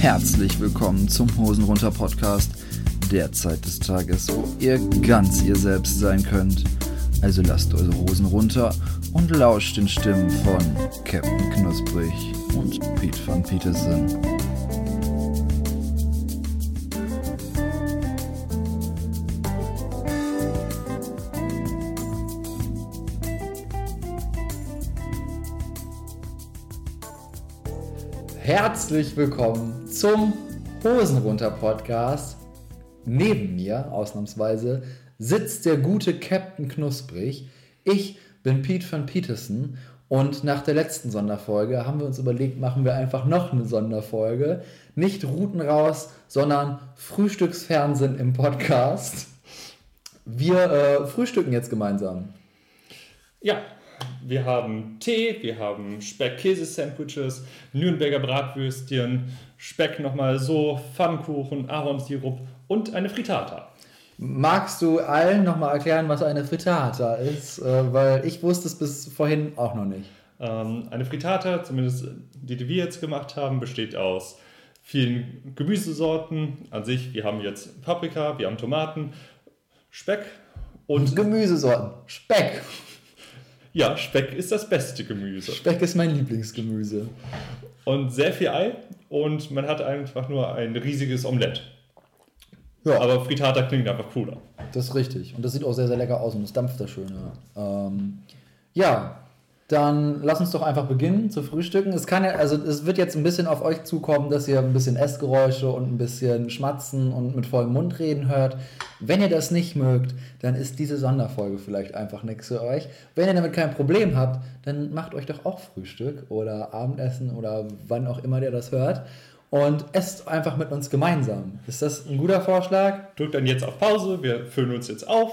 Herzlich willkommen zum Hosenrunter Podcast, der Zeit des Tages, wo ihr ganz ihr selbst sein könnt. Also lasst eure Hosen runter und lauscht den Stimmen von Captain Knusprig und Pete van Petersen. Herzlich willkommen zum Hosenrunter Podcast. Neben mir, ausnahmsweise, sitzt der gute Captain Knusprig. Ich bin Pete van Petersen und nach der letzten Sonderfolge haben wir uns überlegt, machen wir einfach noch eine Sonderfolge. Nicht Routen raus, sondern Frühstücksfernsehen im Podcast. Wir äh, frühstücken jetzt gemeinsam. Ja, wir haben Tee, wir haben Speck-Käse-Sandwiches, Nürnberger Bratwürstchen, Speck nochmal so, Pfannkuchen, Ahornsirup und eine Frittata. Magst du allen nochmal erklären, was eine Frittata ist? Äh, weil ich wusste es bis vorhin auch noch nicht. Ähm, eine Frittata, zumindest die, die wir jetzt gemacht haben, besteht aus vielen Gemüsesorten an sich. Wir haben jetzt Paprika, wir haben Tomaten, Speck und Gemüsesorten. Speck. Ja, Speck ist das beste Gemüse. Speck ist mein Lieblingsgemüse. Und sehr viel Ei und man hat einfach nur ein riesiges Omelett. Ja. Aber Frittata klingt einfach cooler. Das ist richtig. Und das sieht auch sehr, sehr lecker aus und es dampft da schön. Ja. Ähm, ja, dann lass uns doch einfach beginnen zu frühstücken. Es kann ja, also es wird jetzt ein bisschen auf euch zukommen, dass ihr ein bisschen Essgeräusche und ein bisschen Schmatzen und mit vollem Mund reden hört. Wenn ihr das nicht mögt, dann ist diese Sonderfolge vielleicht einfach nichts für euch. Wenn ihr damit kein Problem habt, dann macht euch doch auch Frühstück oder Abendessen oder wann auch immer ihr das hört und esst einfach mit uns gemeinsam. Ist das ein guter Vorschlag? Drückt dann jetzt auf Pause, wir füllen uns jetzt auf,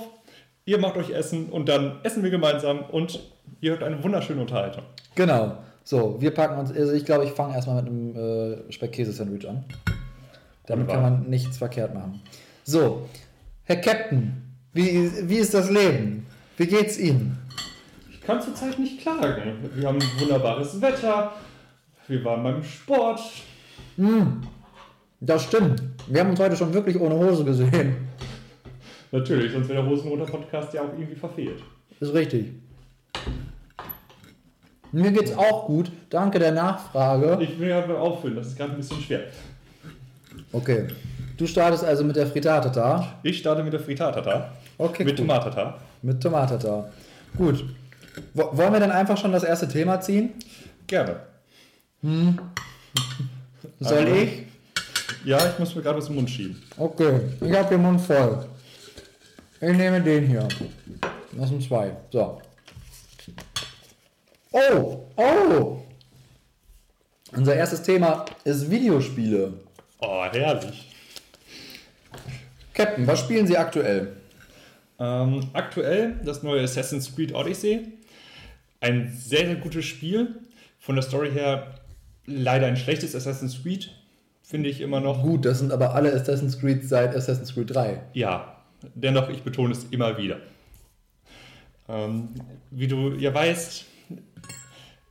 ihr macht euch Essen und dann essen wir gemeinsam und ihr habt eine wunderschöne Unterhaltung. Genau. So, wir packen uns, also ich glaube, ich fange erstmal mit einem äh, Speck-Käse-Sandwich an. Damit kann man nichts verkehrt machen. So, Herr Captain, wie, wie ist das Leben? Wie geht's Ihnen? Ich kann zurzeit nicht klagen. Wir haben wunderbares Wetter, wir waren beim Sport, hm, das stimmt. Wir haben uns heute schon wirklich ohne Hose gesehen. Natürlich, sonst wäre der Hosenroter-Podcast ja auch irgendwie verfehlt. Ist richtig. Mir geht's auch gut. Danke der Nachfrage. Ich will ja auffüllen, das ist gerade ein bisschen schwer. Okay. Du startest also mit der Frittata. Ich starte mit der Frittata. Okay. Mit Tomatata. Mit Tomatata. Gut. wollen wir dann einfach schon das erste Thema ziehen? Gerne. Hm. Soll also, ich? Ja, ich muss mir gerade was im Mund schieben. Okay, ich habe den Mund voll. Ich nehme den hier. Das sind zwei. So. Oh, oh! Unser erstes Thema ist Videospiele. Oh, herrlich. Captain, was spielen Sie aktuell? Ähm, aktuell das neue Assassin's Creed Odyssey. Ein sehr, sehr gutes Spiel. Von der Story her leider ein schlechtes Assassin's Creed, finde ich immer noch. Gut, das sind aber alle Assassin's Creed seit Assassin's Creed 3. Ja, dennoch, ich betone es immer wieder. Ähm, wie du ja weißt,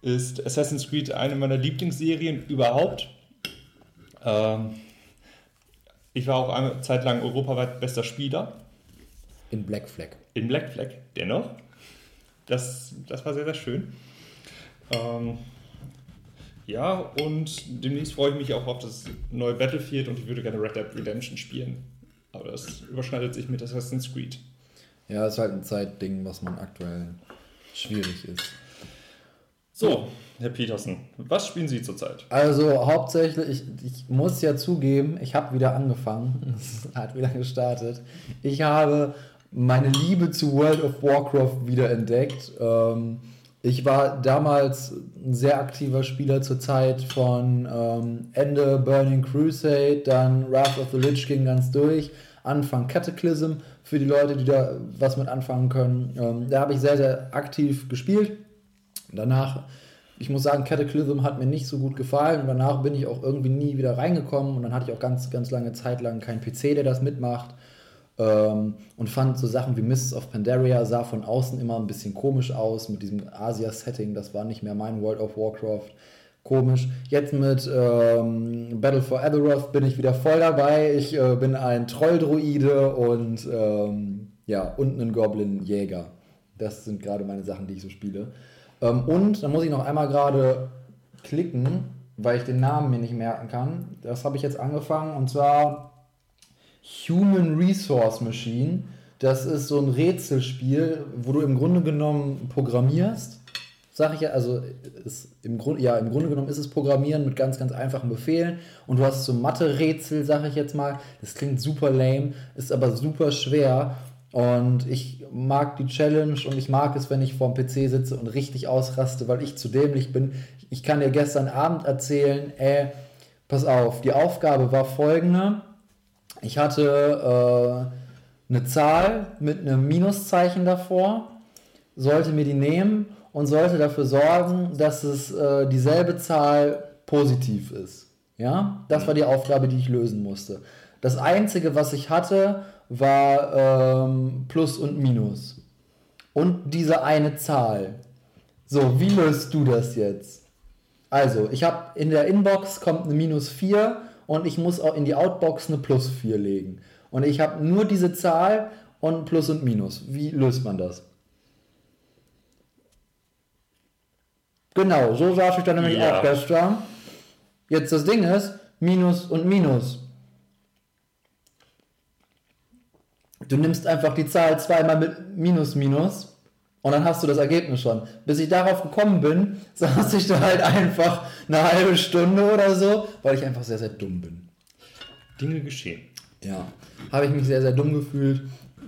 ist Assassin's Creed eine meiner Lieblingsserien überhaupt. Ähm, ich war auch eine Zeit lang europaweit bester Spieler. In Black Flag. In Black Flag, dennoch. Das, das war sehr, sehr schön. Ähm, ja, und demnächst freue ich mich auch auf das neue Battlefield und ich würde gerne Red Dead Redemption spielen. Aber das überschneidet sich mit Assassin's Creed. Ja, ist halt ein Zeitding, was man aktuell schwierig ist. So, Herr Petersen, was spielen Sie zurzeit? Also hauptsächlich, ich, ich muss ja zugeben, ich habe wieder angefangen. Es hat wieder gestartet. Ich habe meine Liebe zu World of Warcraft wieder entdeckt. Ähm, ich war damals ein sehr aktiver Spieler zur Zeit von ähm, Ende Burning Crusade, dann Wrath of the Lich King ganz durch, Anfang Cataclysm für die Leute, die da was mit anfangen können. Ähm, da habe ich sehr, sehr aktiv gespielt. Danach, ich muss sagen, Cataclysm hat mir nicht so gut gefallen und danach bin ich auch irgendwie nie wieder reingekommen und dann hatte ich auch ganz, ganz lange Zeit lang keinen PC, der das mitmacht. Ähm, und fand so Sachen wie Mists of Pandaria sah von außen immer ein bisschen komisch aus mit diesem Asia-Setting. Das war nicht mehr mein World of Warcraft. Komisch. Jetzt mit ähm, Battle for Azeroth bin ich wieder voll dabei. Ich äh, bin ein Trolldruide und ähm, ja, und ein Goblin-Jäger. Das sind gerade meine Sachen, die ich so spiele. Ähm, und dann muss ich noch einmal gerade klicken, weil ich den Namen mir nicht merken kann. Das habe ich jetzt angefangen und zwar Human Resource Machine. Das ist so ein Rätselspiel, wo du im Grunde genommen programmierst. Sag ich ja, also im, Grund, ja, im Grunde genommen ist es Programmieren mit ganz, ganz einfachen Befehlen. Und du hast so Mathe-Rätsel, sag ich jetzt mal. Das klingt super lame, ist aber super schwer. Und ich mag die Challenge und ich mag es, wenn ich vorm PC sitze und richtig ausraste, weil ich zu dämlich bin. Ich kann dir gestern Abend erzählen, ey, pass auf, die Aufgabe war folgende. Ich hatte äh, eine Zahl mit einem Minuszeichen davor, sollte mir die nehmen und sollte dafür sorgen, dass es äh, dieselbe Zahl positiv ist. Ja, das war die Aufgabe, die ich lösen musste. Das einzige, was ich hatte, war ähm, Plus und Minus. Und diese eine Zahl. So, wie löst du das jetzt? Also, ich habe in der Inbox kommt eine Minus 4 und ich muss auch in die Outbox eine Plus 4 legen. Und ich habe nur diese Zahl und Plus und Minus. Wie löst man das? Genau, so saß ich dann nämlich ja. auch gestern. Jetzt das Ding ist, Minus und Minus. Du nimmst einfach die Zahl zweimal mit Minus Minus und dann hast du das Ergebnis schon. Bis ich darauf gekommen bin, saß ich da halt einfach eine halbe Stunde oder so, weil ich einfach sehr, sehr dumm bin. Dinge geschehen. Ja, habe ich mich sehr, sehr dumm gefühlt.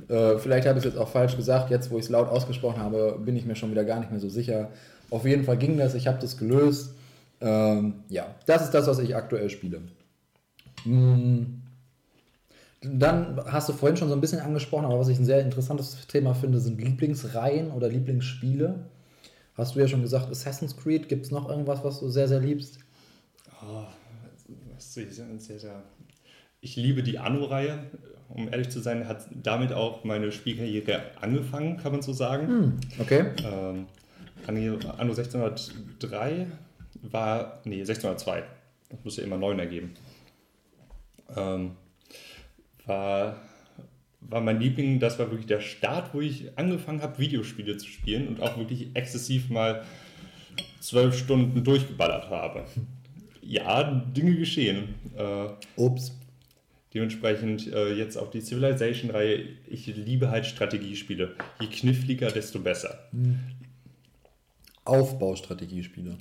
Äh, vielleicht habe ich es jetzt auch falsch gesagt. Jetzt, wo ich es laut ausgesprochen habe, bin ich mir schon wieder gar nicht mehr so sicher. Auf jeden Fall ging das. Ich habe das gelöst. Ähm, ja, das ist das, was ich aktuell spiele. Hm. Dann hast du vorhin schon so ein bisschen angesprochen, aber was ich ein sehr interessantes Thema finde, sind Lieblingsreihen oder Lieblingsspiele. Hast du ja schon gesagt, Assassin's Creed. Gibt es noch irgendwas, was du sehr, sehr liebst? Oh, sehr, sehr. Ich liebe die Anno-Reihe. Um ehrlich zu sein, hat damit auch meine Spielkarriere angefangen, kann man so sagen. Hm, okay. Ähm, Anno 1603 war, nee, 1602. Das muss ja immer 9 ergeben. Ähm, war, war mein Liebling, das war wirklich der Start, wo ich angefangen habe, Videospiele zu spielen und auch wirklich exzessiv mal zwölf Stunden durchgeballert habe. Ja, Dinge geschehen. Äh, Ups. Dementsprechend äh, jetzt auch die Civilization-Reihe. Ich liebe halt Strategiespiele. Je kniffliger, desto besser. Hm. Aufbaustrategiespiele.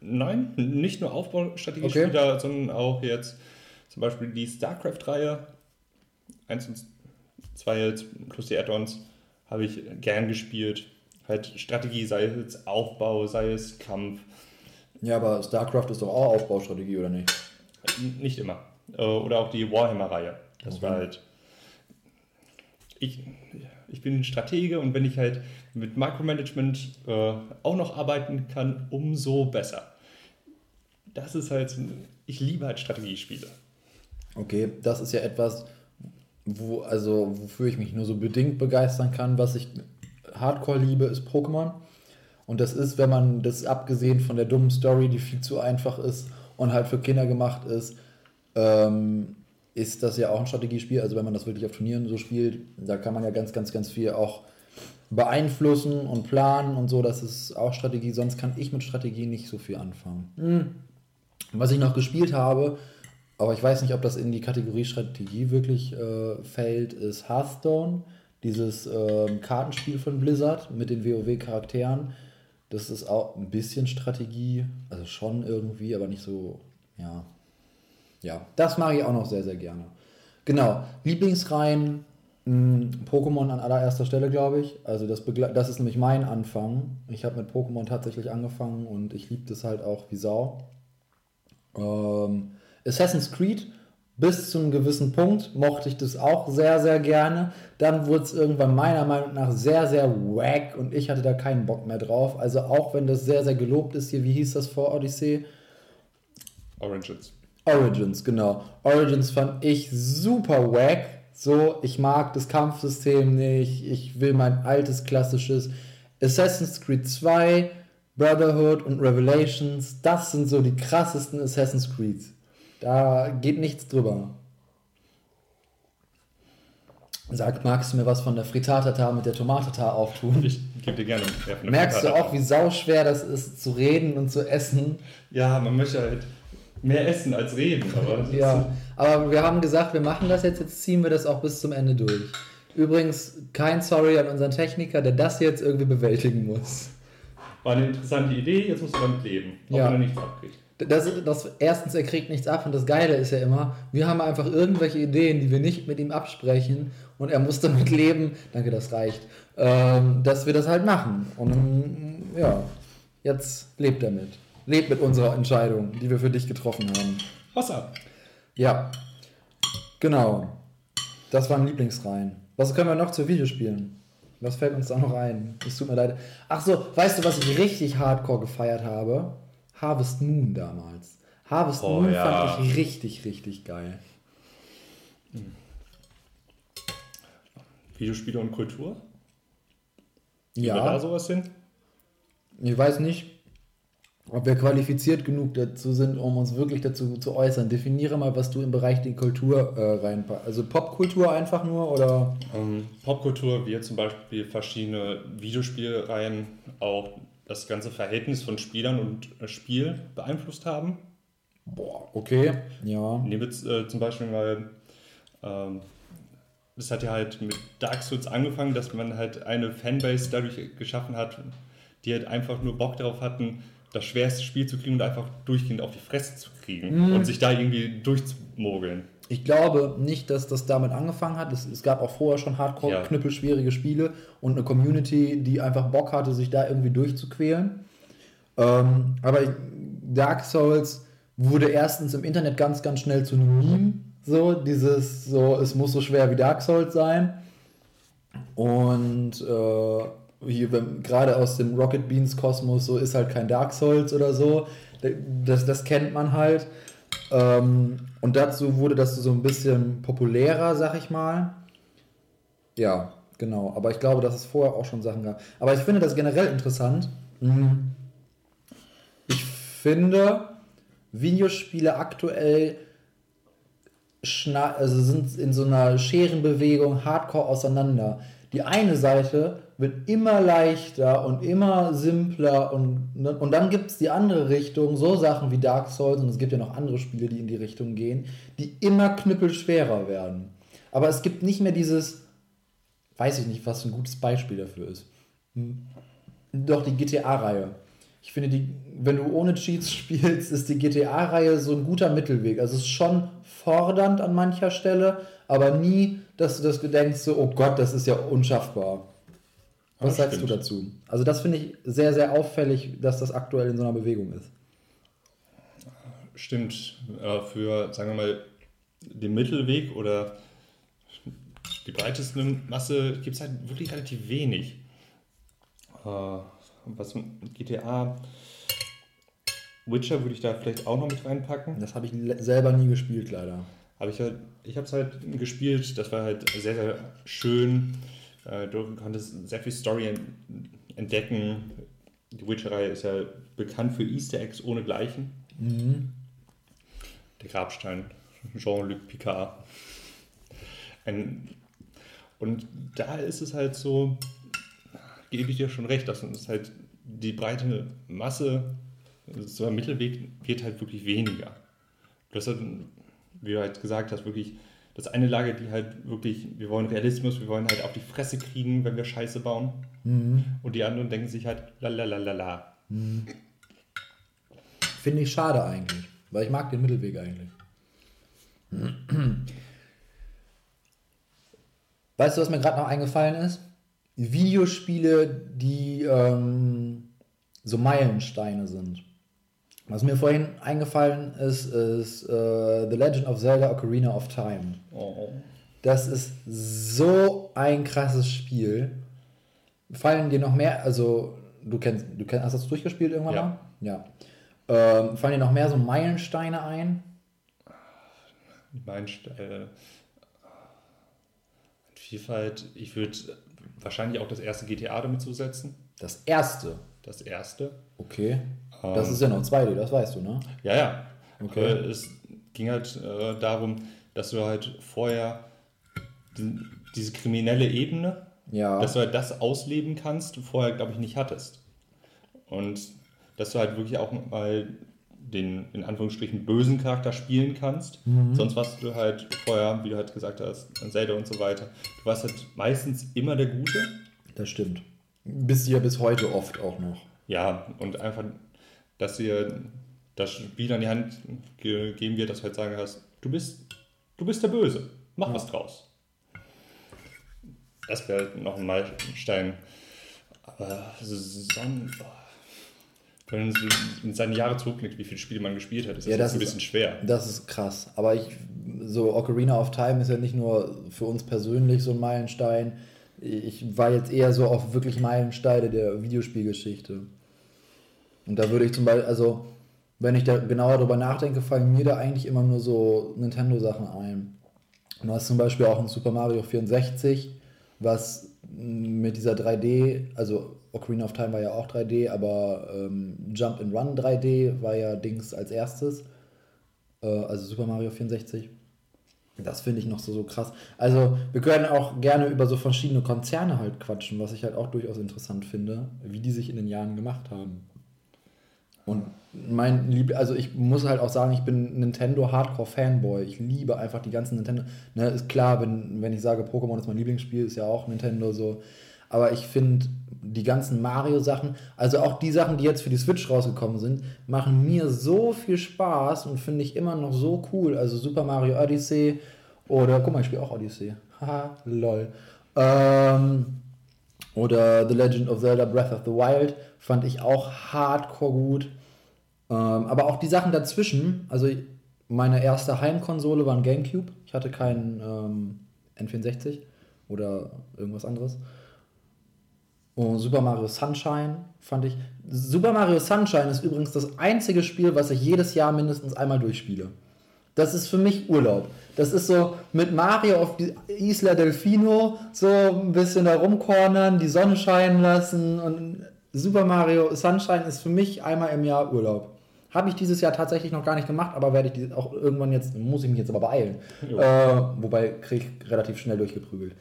Nein, nicht nur Aufbaustrategiespiele, okay. sondern auch jetzt zum Beispiel die StarCraft-Reihe 1 und 2 plus die Add-ons habe ich gern gespielt. Halt Strategie, sei es Aufbau, sei es Kampf. Ja, aber StarCraft ist doch auch Aufbaustrategie, oder nicht? Nicht immer. Äh, oder auch die Warhammer-Reihe. Das okay. war halt. Ich, ich bin Stratege und wenn ich halt mit Micromanagement äh, auch noch arbeiten kann, umso besser. Das ist halt. Ich liebe halt Strategiespiele. Okay, das ist ja etwas, wo, also, wofür ich mich nur so bedingt begeistern kann. Was ich hardcore liebe, ist Pokémon. Und das ist, wenn man das abgesehen von der dummen Story, die viel zu einfach ist und halt für Kinder gemacht ist, ähm, ist das ja auch ein Strategiespiel. Also wenn man das wirklich auf Turnieren so spielt, da kann man ja ganz, ganz, ganz viel auch beeinflussen und planen und so. Das ist auch Strategie. Sonst kann ich mit Strategie nicht so viel anfangen. Hm. Was ich noch gespielt habe, aber ich weiß nicht, ob das in die Kategorie Strategie wirklich äh, fällt, ist Hearthstone, dieses äh, Kartenspiel von Blizzard mit den WoW-Charakteren. Das ist auch ein bisschen Strategie, also schon irgendwie, aber nicht so, ja. Ja, das mag ich auch noch sehr, sehr gerne. Genau, Lieblingsreihen, hm, Pokémon an allererster Stelle, glaube ich. Also das, das ist nämlich mein Anfang. Ich habe mit Pokémon tatsächlich angefangen und ich liebe das halt auch wie Sau. Ähm, Assassin's Creed bis zu einem gewissen Punkt mochte ich das auch sehr, sehr gerne. Dann wurde es irgendwann meiner Meinung nach sehr, sehr wack und ich hatte da keinen Bock mehr drauf. Also auch wenn das sehr, sehr gelobt ist hier, wie hieß das vor Odyssey? Origins. Origins, genau. Origins fand ich super wack. So, ich mag das Kampfsystem nicht. Ich will mein altes klassisches Assassin's Creed 2, Brotherhood und Revelations. Das sind so die krassesten Assassin's Creeds. Da geht nichts drüber. Sag, magst du mir was von der Frittata mit der Tomatata auftun? Ich gebe dir gerne der Merkst du auch, wie sauschwer das ist, zu reden und zu essen? Ja, man möchte halt mehr essen als reden, aber Ja, aber wir haben gesagt, wir machen das jetzt, jetzt ziehen wir das auch bis zum Ende durch. Übrigens, kein Sorry an unseren Techniker, der das jetzt irgendwie bewältigen muss. war eine interessante Idee, jetzt musst du damit leben, auch Ja. wenn er nichts abkriegt. Das, das, erstens, er kriegt nichts ab und das Geile ist ja immer, wir haben einfach irgendwelche Ideen, die wir nicht mit ihm absprechen und er muss damit leben, danke, das reicht, ähm, dass wir das halt machen. Und ja, jetzt lebt er mit. Lebt mit unserer Entscheidung, die wir für dich getroffen haben. Wasser. Ja, genau. Das waren Lieblingsreihen. Was können wir noch zu Videospielen? Was fällt uns da noch ein? Es tut mir leid. Ach so, weißt du, was ich richtig hardcore gefeiert habe? Harvest Moon damals. Harvest Oh, Moon ja. fand ich richtig, richtig geil. Videospiele und Kultur? Kriegen wir da Ja, sowas hin? ich weiß nicht, ob wir qualifiziert genug dazu sind, um uns wirklich dazu zu äußern. Definiere mal, was du im Bereich die Kultur äh, reinpackst. Also Popkultur einfach nur oder? Ähm, Popkultur, wie zum Beispiel verschiedene Videospielreihen auch das ganze Verhältnis von Spielern und äh, Spiel beeinflusst haben. Boah, okay. Ja. Nehmen wir äh, zum Beispiel mal, ähm, das hat ja halt mit Dark Souls angefangen, dass man halt eine Fanbase dadurch geschaffen hat, die halt einfach nur Bock darauf hatten, das schwerste Spiel zu kriegen und einfach durchgehend auf die Fresse zu kriegen und sich da irgendwie durchzumogeln. Ich glaube nicht, dass das damit angefangen hat. Es, es gab auch vorher schon hardcore Ja. knüppelschwierige Spiele und eine Community, die einfach Bock hatte, sich da irgendwie durchzuquälen. Ähm, aber Dark Souls wurde erstens im Internet ganz, ganz schnell zu einem Meme. So, dieses, so, es muss so schwer wie Dark Souls sein. Und äh, hier, gerade aus dem Rocket Beans Kosmos, so ist halt kein Dark Souls oder so. Das, das kennt man halt. Ähm, und dazu wurde das so ein bisschen populärer, sag ich mal. Ja, genau. Aber ich glaube, dass es vorher auch schon Sachen gab. Aber ich finde das generell interessant. Mhm. Ich finde, Videospiele aktuell also sind in so einer Scherenbewegung hardcore auseinander. Die eine Seite wird immer leichter und immer simpler und, ne, und dann gibt es die andere Richtung, so Sachen wie Dark Souls und es gibt ja noch andere Spiele, die in die Richtung gehen, die immer knüppelschwerer werden. Aber es gibt nicht mehr dieses, weiß ich nicht, was ein gutes Beispiel dafür ist. Hm. Doch die GTA-Reihe. Ich finde, die, wenn du ohne Cheats spielst, ist die GTA-Reihe so ein guter Mittelweg. Also es ist schon fordernd an mancher Stelle, aber nie, dass du das denkst, so, oh Gott, das ist ja unschaffbar. Was sagst stimmt. du dazu? Also das finde ich sehr, sehr auffällig, dass das aktuell in so einer Bewegung ist. Stimmt, für, sagen wir mal, den Mittelweg oder die breiteste Masse gibt es halt wirklich relativ wenig. Äh, Was GTA, Witcher würde ich da vielleicht auch noch mit reinpacken. Das habe ich selber nie gespielt, leider. Aber ich, halt, ich habe es halt gespielt, das war halt sehr, sehr schön. Äh, Du konntest sehr viel Story en- entdecken. Die Witcher-Reihe ist ja bekannt für Easter Eggs ohnegleichen. Der Grabstein, Jean-Luc Picard. Ein, und da ist es halt so, gebe ich dir schon recht, dass es halt die breite Masse, so ein Mittelweg wird halt wirklich weniger. Du hast halt, wie du halt gesagt hast, wirklich das eine Lager, die halt wirklich, wir wollen Realismus, wir wollen halt auf die Fresse kriegen, wenn wir Scheiße bauen. Und die anderen denken sich halt, la la la la la. Finde ich schade eigentlich, weil ich mag den Mittelweg eigentlich. Weißt du, was mir gerade noch eingefallen ist? Videospiele, die ähm, so Meilensteine sind. Was mir vorhin eingefallen ist, ist äh, The Legend of Zelda Ocarina of Time. Oh. Das ist so ein krasses Spiel. Fallen dir noch mehr, also du kennst, du kennst, hast das durchgespielt irgendwann Ja. mal? Ja. Ähm, fallen dir noch mehr so Meilensteine ein? Meine, äh, Vielfalt, ich würde wahrscheinlich auch das erste GTA damit zusetzen. Das erste. Das erste. Okay. Das ist ja noch 2D, das weißt du, ne? Ja, ja. Okay. Aber es ging halt äh, darum, dass du halt vorher die, diese kriminelle Ebene, Ja. dass du halt das ausleben kannst, du vorher, glaube ich, nicht hattest. Und dass du halt wirklich auch mal den, in Anführungsstrichen, bösen Charakter spielen kannst. Sonst warst du halt vorher, wie du halt gesagt hast, Zelda und so weiter. Du warst halt meistens immer der Gute. Das stimmt. Bis ja bis heute oft auch noch. Ja, und einfach, dass dir das Spiel an die Hand gegeben wird, dass du halt sagen hast, du bist, du bist der Böse, mach was draus. Das wäre noch ein Meilenstein. Aber Son, oh, wenn man in seine Jahre zurückblickt, wie viele Spiele man gespielt hat, ist das, Ja, das jetzt ein ist- bisschen schwer. Das ist krass. Aber ich, so Ocarina of Time ist ja nicht nur für uns persönlich so ein Meilenstein. Ich war jetzt eher so auf wirklich Meilensteine der Videospielgeschichte. Und da würde ich zum Beispiel, also wenn ich da genauer drüber nachdenke, fallen mir da eigentlich immer nur so Nintendo-Sachen ein. Du hast zum Beispiel auch ein Super Mario 64, was mit dieser 3D, also Ocarina of Time war ja auch 3D, aber ähm, Jump and Run 3D war ja Dings als erstes. Äh, also Super Mario 64. Das finde ich noch so, so krass. Also, wir können auch gerne über so verschiedene Konzerne halt quatschen, was ich halt auch durchaus interessant finde, wie die sich in den Jahren gemacht haben. Und mein Lieb, also ich muss halt auch sagen, ich bin Nintendo Hardcore Fanboy. Ich liebe einfach die ganzen Nintendo. Ne, ist klar, wenn, wenn ich sage, Pokémon ist mein Lieblingsspiel, ist ja auch Nintendo so. Aber ich finde die ganzen Mario-Sachen, also auch die Sachen, die jetzt für die Switch rausgekommen sind, machen mir so viel Spaß und finde ich immer noch so cool. Also Super Mario Odyssey oder, guck mal, ich spiele auch Odyssey. Haha, lol. Ähm, oder The Legend of Zelda Breath of the Wild fand ich auch hardcore gut. Ähm, aber auch die Sachen dazwischen, also meine erste Heimkonsole war ein Gamecube. Ich hatte keinen ähm, N64 oder irgendwas anderes. Und Super Mario Sunshine fand ich. Super Mario Sunshine ist übrigens das einzige Spiel, was ich jedes Jahr mindestens einmal durchspiele. Das ist für mich Urlaub. Das ist so mit Mario auf die Isla Delfino so ein bisschen da rumkornern, die Sonne scheinen lassen und Super Mario Sunshine ist für mich einmal im Jahr Urlaub. Habe ich dieses Jahr tatsächlich noch gar nicht gemacht, aber werde ich die auch irgendwann jetzt, muss ich mich jetzt aber beeilen. Äh, wobei kriege ich relativ schnell durchgeprügelt.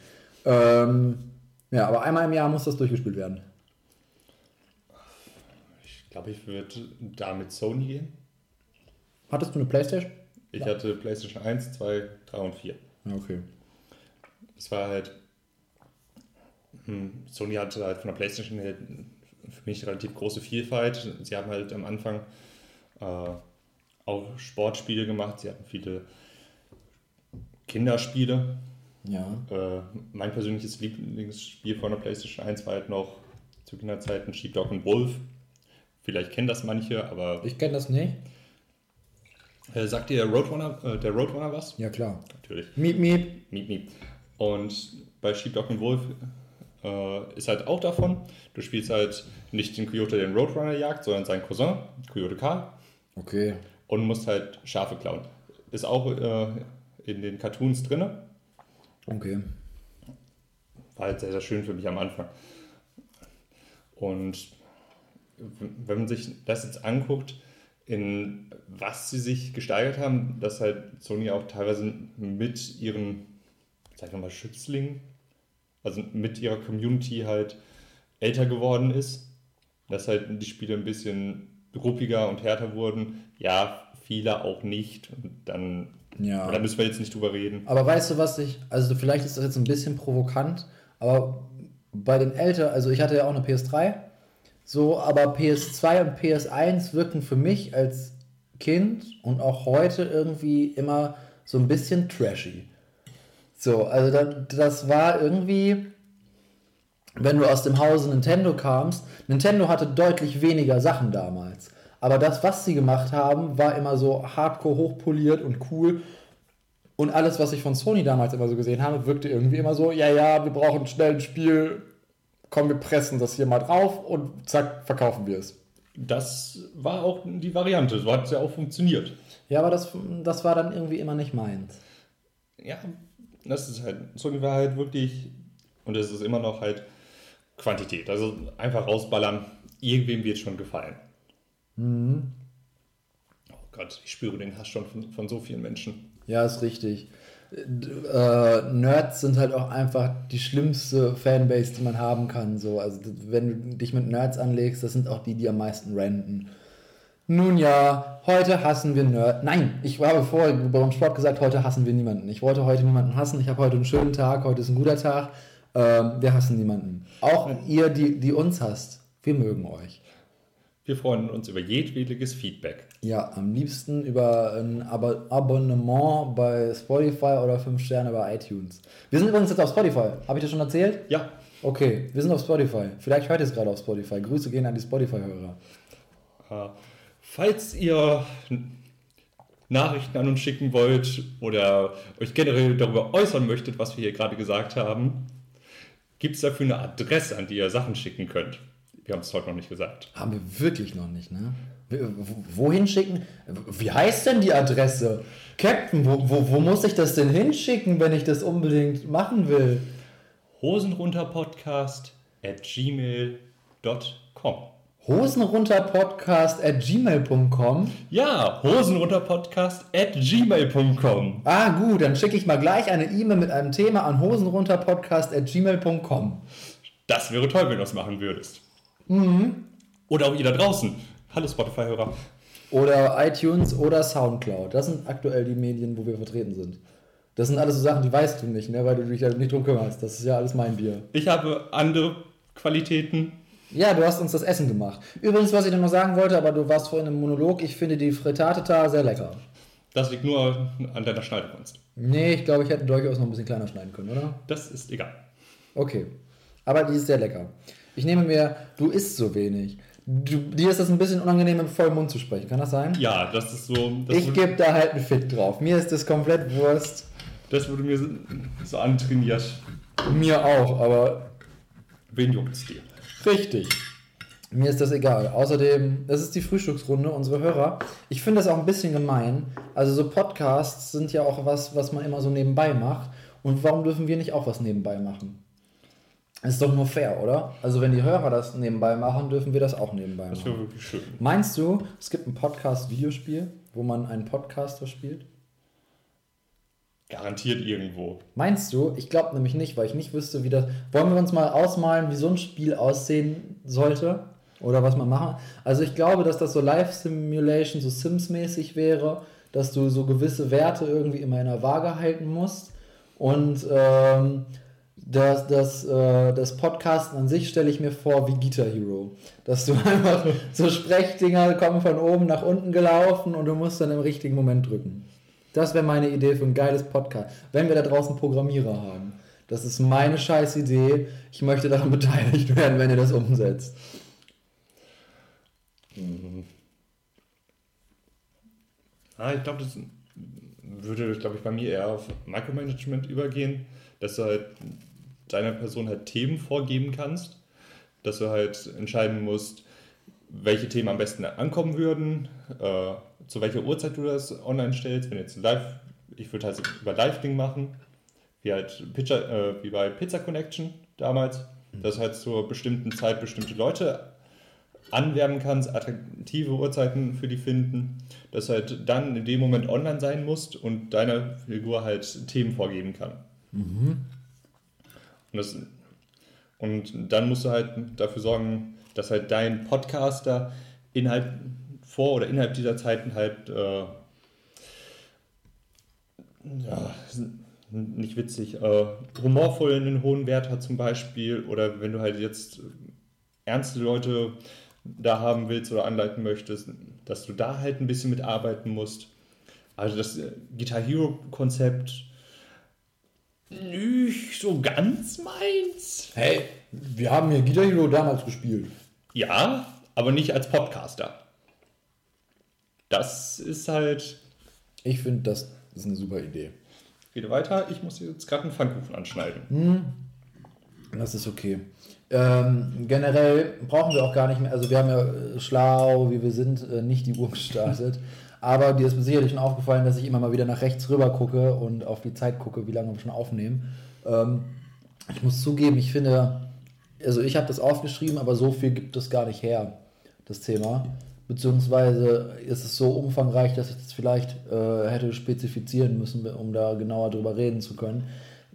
Ähm, ja, aber einmal im Jahr muss das durchgespielt werden. Ich glaube, ich würde da mit Sony gehen. Hattest du eine Playstation? Ich hatte PlayStation 1, 2, 3 und 4. Ja, okay. Es war halt. hm, Sony hatte halt von der PlayStation her für mich relativ große Vielfalt. Sie haben halt am Anfang äh, auch Sportspiele gemacht, sie hatten viele Kinderspiele. Ja. Äh, mein persönliches Lieblingsspiel von der PlayStation 1 war halt noch zu Kinderzeiten Sheepdog und Wolf. Vielleicht kennen das manche, aber Ich kenne das nicht. äh, sagt dir Roadrunner, äh, der Roadrunner was? Ja, klar. Natürlich. Miep, miep. Miep, miep. Und bei Sheepdog und Wolf äh, ist halt auch davon, du spielst halt nicht den Coyote, der den Roadrunner jagt, sondern seinen Cousin, Coyote Karl, Okay. und musst halt Schafe klauen. Ist auch äh, in den Cartoons drin. Okay. War halt sehr, sehr schön für mich am Anfang. Und wenn man sich das jetzt anguckt, in was sie sich gesteigert haben, dass halt Sony auch teilweise mit ihren, sag ich mal, Schützlingen, also mit ihrer Community halt älter geworden ist, dass halt die Spiele ein bisschen ruppiger und härter wurden. Ja, viele auch nicht. Und dann, Ja. da müssen wir jetzt nicht drüber reden. Aber weißt du, was ich, also vielleicht ist das jetzt ein bisschen provokant, aber bei den Älteren, also ich hatte ja auch eine PS3, so, aber PS2 und PS1 wirken für mich als Kind und auch heute irgendwie immer so ein bisschen trashy. So, also da, das war irgendwie, wenn du aus dem Hause Nintendo kamst, Nintendo hatte deutlich weniger Sachen damals. Aber das, was sie gemacht haben, war immer so hardcore hochpoliert und cool. Und alles, was ich von Sony damals immer so gesehen habe, wirkte irgendwie immer so, ja, ja, wir brauchen schnell ein Spiel, komm, wir pressen das hier mal drauf und zack, verkaufen wir es. Das war auch die Variante, so hat es ja auch funktioniert. Ja, aber das, das war dann irgendwie immer nicht meins. Ja, das ist halt, Sony war halt wirklich, und es ist immer noch halt Quantität. Also einfach rausballern, irgendwem wird schon gefallen. Mhm. Oh Gott, ich spüre den Hass schon von, von so vielen Menschen. Ja, ist richtig. Äh, Nerds sind halt auch einfach die schlimmste Fanbase, die man haben kann. So. Also, wenn du dich mit Nerds anlegst, das sind auch die, die am meisten renten. Nun ja, heute hassen wir Nerds. Nein, ich habe vorher beim Sport gesagt, heute hassen wir niemanden. Ich wollte heute niemanden hassen. Ich habe heute einen schönen Tag, heute ist ein guter Tag. Ähm, wir hassen niemanden. Auch ihr, die, die uns hasst. Wir mögen euch. Wir freuen uns über jedwediges Feedback. Ja, am liebsten über ein Ab Abonnement bei Spotify oder 5 Sterne bei iTunes. Wir sind übrigens jetzt auf Spotify. Habe ich das schon erzählt? Ja. Okay, wir sind auf Spotify. Vielleicht hört ihr es gerade auf Spotify. Grüße gehen an die Spotify-Hörer. Äh, falls ihr Nachrichten an uns schicken wollt oder euch generell darüber äußern möchtet, was wir hier gerade gesagt haben, gibt es dafür eine Adresse, an die ihr Sachen schicken könnt. Wir haben es heute noch nicht gesagt. Haben wir wirklich noch nicht, ne? Wohin schicken? Wie heißt denn die Adresse? Captain, wo, wo, wo muss ich das denn hinschicken, wenn ich das unbedingt machen will? Hosenrunterpodcast at gmail.com Hosenrunterpodcast at gmail.com? Ja, hosenrunterpodcast at gmail.com. Ah, gut, dann schicke ich mal gleich eine E-Mail mit einem Thema an hosenrunterpodcast at gmail.com. Das wäre toll, wenn du das machen würdest. Mhm. Oder auch ihr da draußen. Hallo Spotify-Hörer. Oder iTunes oder Soundcloud. Das sind aktuell die Medien, wo wir vertreten sind. Das sind alles so Sachen, die weißt du nicht, ne? weil du dich ja nicht drum kümmerst. Das ist ja alles mein Bier. Ich habe andere Qualitäten. Ja, du hast uns das Essen gemacht. Übrigens, was ich dir noch sagen wollte, aber du warst vorhin im Monolog, ich finde die Frittata sehr lecker. Das liegt nur an deiner Schneidekunst. Nee, ich glaube, ich hätte durchaus noch ein bisschen kleiner schneiden können, oder? Das ist egal. Okay. Aber die ist sehr lecker. Ich nehme mir, du isst so wenig. Du, dir ist das ein bisschen unangenehm, im vollen Mund zu sprechen. Kann das sein? Ja, das ist so. Das ich gebe da halt einen Fick drauf. Mir ist das komplett Wurst. Das wurde mir so, so antrainiert. Mir auch, aber. Wen juckt's dir? Richtig. Mir ist das egal. Außerdem, das ist die Frühstücksrunde, unsere Hörer. Ich finde das auch ein bisschen gemein. Also so Podcasts sind ja auch was, was man immer so nebenbei macht. Und warum dürfen wir nicht auch was nebenbei machen? Ist doch nur fair, oder? Also wenn die Hörer das nebenbei machen, dürfen wir das auch nebenbei machen. Das wäre wirklich schön. Meinst du, es gibt ein Podcast-Videospiel, wo man einen Podcaster spielt? Garantiert irgendwo. Meinst du? Ich glaube nämlich nicht, weil ich nicht wüsste, wie das. Wollen wir uns mal ausmalen, wie so ein Spiel aussehen sollte? Oder was man machen? Also ich glaube, dass das so Live-Simulation, so Sims-mäßig wäre, dass du so gewisse Werte irgendwie immer in der Waage halten musst. Und ähm, das, das, äh, das Podcasten an sich stelle ich mir vor wie Guitar Hero. Dass du einfach so Sprechdinger kommen von oben nach unten gelaufen und du musst dann im richtigen Moment drücken. Das wäre meine Idee für ein geiles Podcast. Wenn wir da draußen Programmierer haben. Das ist meine scheiß Idee. Ich möchte daran beteiligt werden, wenn ihr das umsetzt. Mhm. Ah, ich glaube, das würde, glaube ich, bei mir eher auf Micromanagement übergehen, dass du halt deiner Person halt Themen vorgeben kannst, dass du halt entscheiden musst, welche Themen am besten ankommen würden, äh, zu welcher Uhrzeit du das online stellst. Wenn jetzt live, ich würde halt über Live-Ding machen, wie halt Pizza, äh, wie bei Pizza Connection damals, mhm. dass halt zur bestimmten Zeit bestimmte Leute anwerben kannst, attraktive Uhrzeiten für die finden, dass halt dann in dem Moment online sein musst und deiner Figur halt Themen vorgeben kann. Mhm. Und, das, und dann musst du halt dafür sorgen, dass halt dein Podcaster innerhalb vor oder innerhalb dieser Zeiten halt äh, ja, nicht witzig, äh, humorvoll einen hohen Wert hat zum Beispiel oder wenn du halt jetzt ernste Leute da haben willst oder anleiten möchtest, dass du da halt ein bisschen mitarbeiten musst. Also das Guitar Hero Konzept nicht so ganz meins. Hey, wir haben hier Guitar Hero damals gespielt. Ja, aber nicht als Podcaster. Das ist halt. Ich finde, das ist eine super Idee. Rede weiter, ich muss jetzt gerade einen Pfannkuchen anschneiden. Hm. Das ist okay. Ähm, generell brauchen wir auch gar nicht mehr, also wir haben ja äh, schlau, wie wir sind, äh, nicht die Uhr gestartet. Aber dir ist sicherlich schon aufgefallen, dass ich immer mal wieder nach rechts rüber gucke und auf die Zeit gucke, wie lange wir schon aufnehmen. Ähm, ich muss zugeben, ich finde, also ich habe das aufgeschrieben, aber so viel gibt es gar nicht her, das Thema. Beziehungsweise ist es so umfangreich, dass ich das vielleicht äh, hätte spezifizieren müssen, um da genauer drüber reden zu können.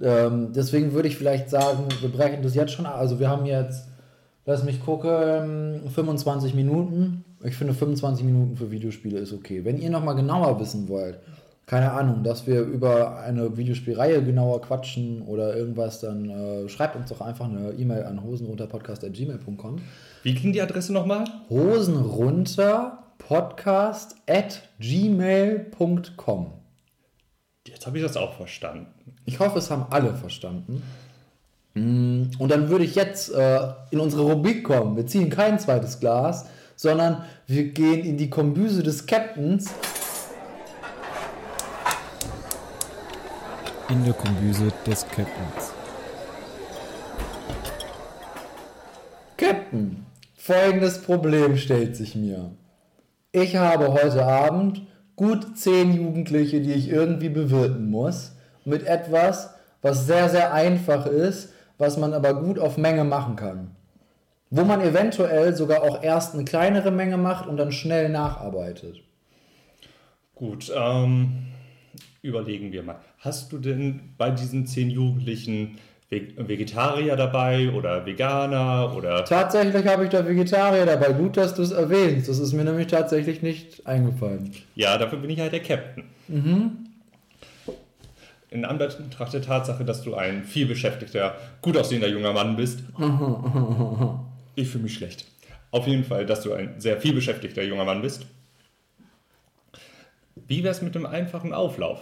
Ähm, deswegen würde ich vielleicht sagen, wir brechen das jetzt schon. Also wir haben jetzt, lass mich gucken, 25 Minuten. Ich finde 25 Minuten für Videospiele ist okay. Wenn ihr nochmal genauer wissen wollt, keine Ahnung, dass wir über eine Videospielreihe genauer quatschen oder irgendwas, dann äh, schreibt uns doch einfach eine E-Mail an hosenrunterpodcast.gmail.com. Wie ging die Adresse nochmal? Hosenrunterpodcast at gmail.com. Jetzt habe ich das auch verstanden. Ich hoffe, es haben alle verstanden. Mm, Und dann würde ich jetzt äh, in unsere Rubrik kommen. Wir ziehen kein zweites Glas, sondern wir gehen in die Kombüse des Captains. In der Kombüse des Captains. Captain, folgendes Problem stellt sich mir. Ich habe heute Abend gut zehn Jugendliche, die ich irgendwie bewirten muss, mit etwas, was sehr, sehr einfach ist, was man aber gut auf Menge machen kann. Wo man eventuell sogar auch erst eine kleinere Menge macht und dann schnell nacharbeitet. Gut, ähm, überlegen wir mal. Hast du denn bei diesen zehn Jugendlichen Vegetarier dabei oder Veganer oder Tatsächlich habe ich da Vegetarier dabei. Gut, dass du es erwähnst. Das ist mir nämlich tatsächlich nicht eingefallen. ja, dafür bin ich halt der Captain. In Anbetracht der Tatsache, dass du ein vielbeschäftigter, gut aussehender junger Mann bist. Ich fühle mich schlecht. Auf jeden Fall, dass du ein sehr vielbeschäftigter junger Mann bist. Wie wär's mit einem einfachen Auflauf?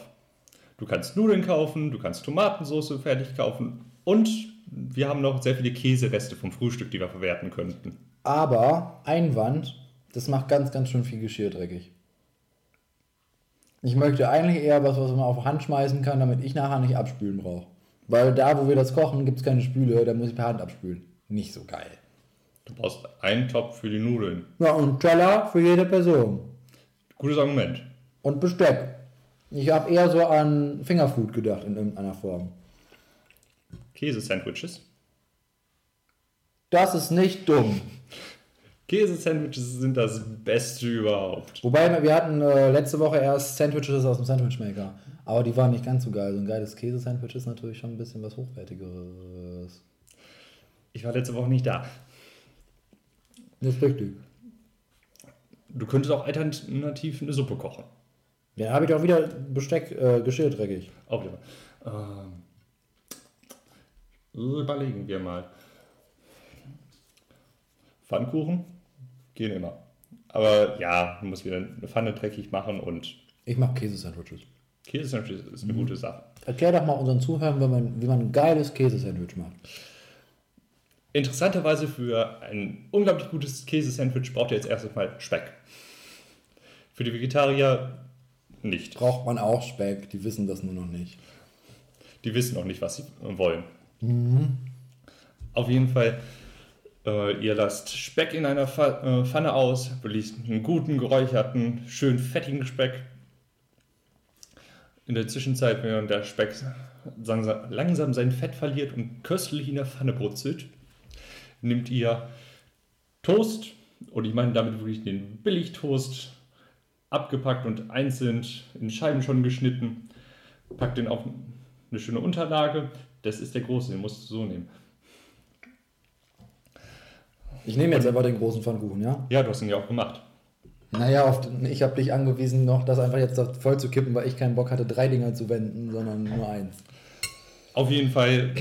Du kannst Nudeln kaufen, du kannst Tomatensauce fertig kaufen und wir haben noch sehr viele Käsereste vom Frühstück, die wir verwerten könnten. Aber Einwand, das macht ganz, ganz schön viel Geschirr dreckig. Ich möchte eigentlich eher was, was man auf Hand schmeißen kann, damit ich nachher nicht abspülen brauche. Weil da, wo wir das kochen, gibt es keine Spüle, da muss ich per Hand abspülen. Nicht so geil. Du brauchst einen Topf für die Nudeln. Ja, und Teller für jede Person. Gutes Argument. Und Besteck. Ich habe eher so an Fingerfood gedacht in irgendeiner Form. Käsesandwiches. Das ist nicht dumm. Käsesandwiches sind das Beste überhaupt. Wobei, wir hatten äh, letzte Woche erst Sandwiches aus dem Sandwichmaker. Aber die waren nicht ganz so geil. So ein geiles Käsesandwich ist natürlich schon ein bisschen was Hochwertigeres. Ich war letzte Woche nicht da. Das ist richtig. Du könntest auch alternativ eine Suppe kochen. Ja, habe ich auch wieder Besteck, äh, Geschirr dreckig. Auch wieder. Ähm, überlegen wir mal. Pfannkuchen gehen immer. Aber ja, du musst wieder eine Pfanne dreckig machen und Ich mache Käsesandwiches. Käsesandwich ist eine gute Sache. Erklär doch mal unseren Zuhörern, wie man, wie man ein geiles Käsesandwich macht. Interessanterweise für ein unglaublich gutes Käsesandwich braucht ihr jetzt erst einmal Speck. Für die Vegetarier nicht. Braucht man auch Speck, die wissen das nur noch nicht. Die wissen noch nicht, was sie wollen. Auf jeden Fall, äh, ihr lasst Speck in einer Pfa- äh, Pfanne aus, beließt einen guten, geräucherten, schön fettigen Speck. In der Zwischenzeit, während der Speck langsam, langsam sein Fett verliert und köstlich in der Pfanne brutzelt, nehmt ihr Toast, und ich meine damit wirklich den Billigtoast, abgepackt und einzeln in Scheiben schon geschnitten, packt den auf eine schöne Unterlage. Das ist der große, den musst du so nehmen. Ich nehme jetzt einfach den großen Pfannkuchen, ja? Ja, du hast ihn ja auch gemacht. Naja, den, ich habe dich angewiesen, noch das einfach jetzt voll zu kippen, weil ich keinen Bock hatte, drei Dinger zu wenden, sondern nur eins. Auf jeden Fall,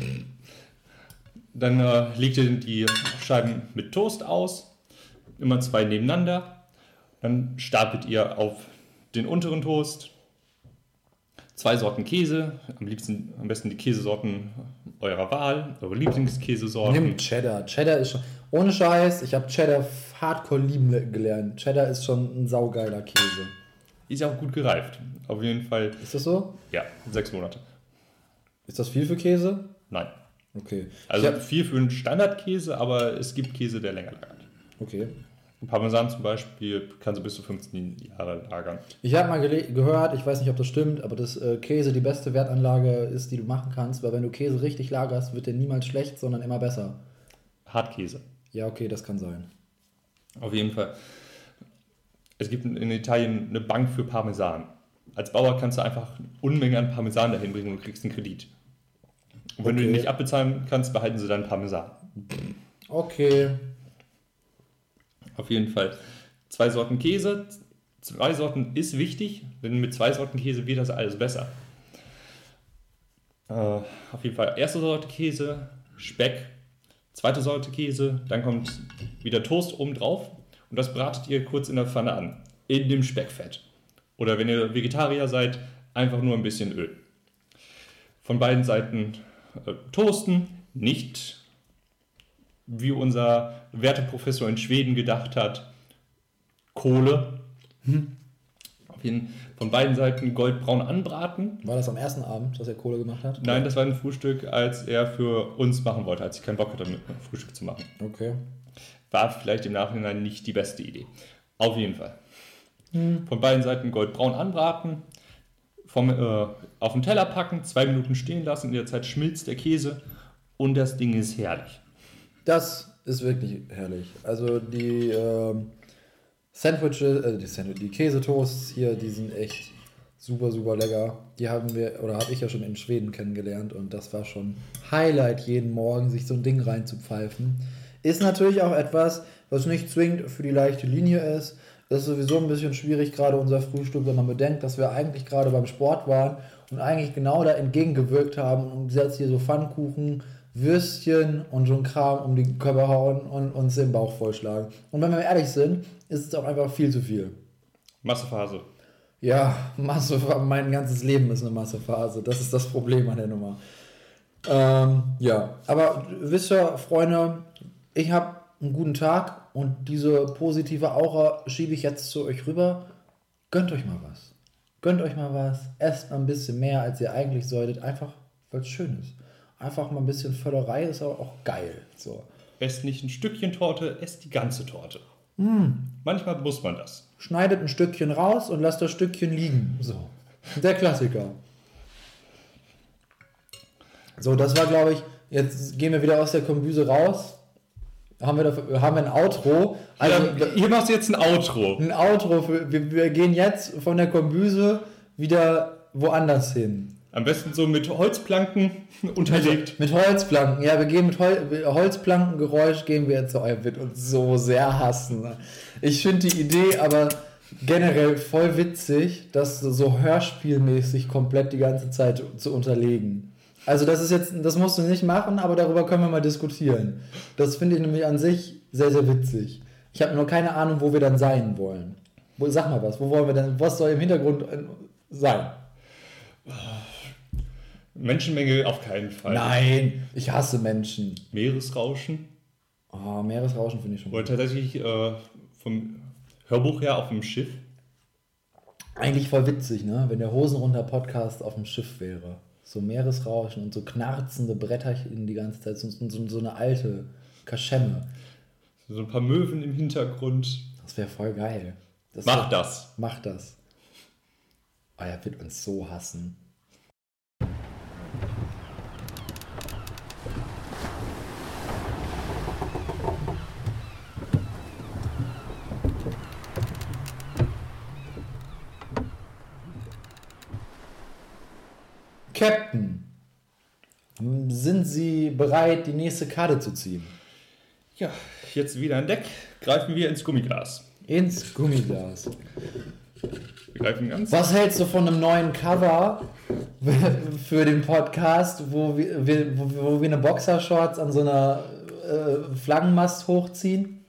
dann äh, legt ihr die Scheiben mit Toast aus, immer zwei nebeneinander. Dann stapelt ihr auf den unteren Toast zwei Sorten Käse, am liebsten, am besten die Käsesorten eurer Wahl, eure Lieblingskäsesorten. Nimm Cheddar. Cheddar ist schon, ohne Scheiß, ich habe Cheddar hardcore lieben le- gelernt. Cheddar ist schon ein saugeiler Käse. Ist ja auch gut gereift. Auf jeden Fall, Ist das so? ja, sechs Monate. Ist das viel für Käse? Nein. Okay. Also hab, viel für einen Standardkäse, aber es gibt Käse, der länger lagert. okay. Parmesan zum Beispiel kannst du bis zu 15 Jahre lagern. Ich habe mal gehört, ich weiß nicht, ob das stimmt, aber dass äh, Käse die beste Wertanlage ist, die du machen kannst, weil wenn du Käse richtig lagerst, wird der niemals schlecht, sondern immer besser. Hartkäse. Ja, okay, das kann sein. Auf jeden Fall. Es gibt in Italien eine Bank für Parmesan. Als Bauer kannst du einfach Unmengen an Parmesan dahin bringen und kriegst einen Kredit. Und wenn du ihn Okay. nicht abbezahlen kannst, behalten sie deinen Parmesan. Okay. Auf jeden Fall. Zwei Sorten Käse. Zwei Sorten ist wichtig, denn mit zwei Sorten Käse wird das alles besser. Äh, auf jeden Fall. Erste Sorte Käse, Speck. Zweite Sorte Käse, dann kommt wieder Toast oben drauf und das bratet ihr kurz in der Pfanne an. In dem Speckfett. Oder wenn ihr Vegetarier seid, einfach nur ein bisschen Öl. Von beiden Seiten äh, toasten, nicht wie unser Werteprofessor in Schweden gedacht hat, Kohle. Auf jeden, von beiden Seiten goldbraun anbraten. War das am ersten Abend, dass er Kohle gemacht hat? Nein, das war ein Frühstück, als er für uns machen wollte, als ich keinen Bock hatte, mit einem Frühstück zu machen. Okay. War vielleicht im Nachhinein nicht die beste Idee. Auf jeden Fall. Von beiden Seiten goldbraun anbraten, vom, äh, auf den Teller packen, zwei Minuten stehen lassen, in der Zeit schmilzt der Käse und das Ding ist herrlich. Das ist wirklich herrlich. Also die ähm, Sandwiches, äh, die, Sandwich, die Käsetoasts hier, die sind echt super, super lecker. Die haben wir, oder habe ich ja schon in Schweden kennengelernt und das war schon Highlight jeden Morgen, sich so ein Ding reinzupfeifen. Ist natürlich auch etwas, was nicht zwingend für die leichte Linie ist. Das ist sowieso ein bisschen schwierig, gerade unser Frühstück, wenn man bedenkt, dass wir eigentlich gerade beim Sport waren und eigentlich genau da entgegengewirkt haben und jetzt hier so Pfannkuchen, Würstchen und so ein Kram um die Körper hauen und uns den Bauch vollschlagen. Und wenn wir ehrlich sind, ist es auch einfach viel zu viel. Massephase. Ja, Masse, mein ganzes Leben ist eine Massephase. Das ist das Problem an der Nummer. Ähm, ja, aber wisst ihr, Freunde, ich habe einen guten Tag und diese positive Aura schiebe ich jetzt zu euch rüber. Gönnt euch mal was. Gönnt euch mal was. Esst mal ein bisschen mehr, als ihr eigentlich solltet. Einfach, weil es schön ist. Einfach mal ein bisschen Völlerei ist aber auch geil. So. Esst nicht ein Stückchen Torte, esst die ganze Torte. Manchmal muss man das. Schneidet ein Stückchen raus und lasst das Stückchen liegen. So. Der Klassiker. So, das war, glaube ich, jetzt gehen wir wieder aus der Kombüse raus. Haben wir, dafür, haben wir ein Outro. Also, Also, hier machst du jetzt ein Outro. ein Outro. Für, wir, wir gehen jetzt von der Kombüse wieder woanders hin. Am besten so mit Holzplanken unterlegt. Mit Holzplanken. Ja, wir gehen mit Hol Holzplankengeräusch gehen wir jetzt. Oh, er wird uns so sehr hassen. Ich finde die Idee aber generell voll witzig, das so hörspielmäßig komplett die ganze Zeit zu unterlegen. Also das ist jetzt, das musst du nicht machen, aber darüber können wir mal diskutieren. Das finde ich nämlich an sich sehr, sehr witzig. Ich habe nur keine Ahnung, wo wir dann sein wollen. Wo, sag mal was, wo wollen wir denn, was soll im Hintergrund äh, sein? Menschenmenge auf keinen Fall. Nein, ich hasse Menschen. Meeresrauschen. Oh, Meeresrauschen finde ich schon Oder tatsächlich äh, vom Hörbuch her auf dem Schiff. Eigentlich voll witzig, ne? Wenn der Hosenrunter Podcast auf dem Schiff wäre. So Meeresrauschen und so knarzende Bretterchen die ganze Zeit. So, so, so eine alte Kaschemme. So ein paar Möwen im Hintergrund. Das wäre voll geil. Das Mach wär- das. Mach das. Oh, er wird uns so hassen. Captain, sind Sie bereit, die nächste Karte zu ziehen? Ja, jetzt wieder an Deck. Greifen wir ins Gummiglas. Ins Gummiglas. Wir greifen ganz. Was hältst du von einem neuen Cover für den Podcast, wo wir, wo wir eine Boxershorts an so einer äh, Flaggenmast hochziehen?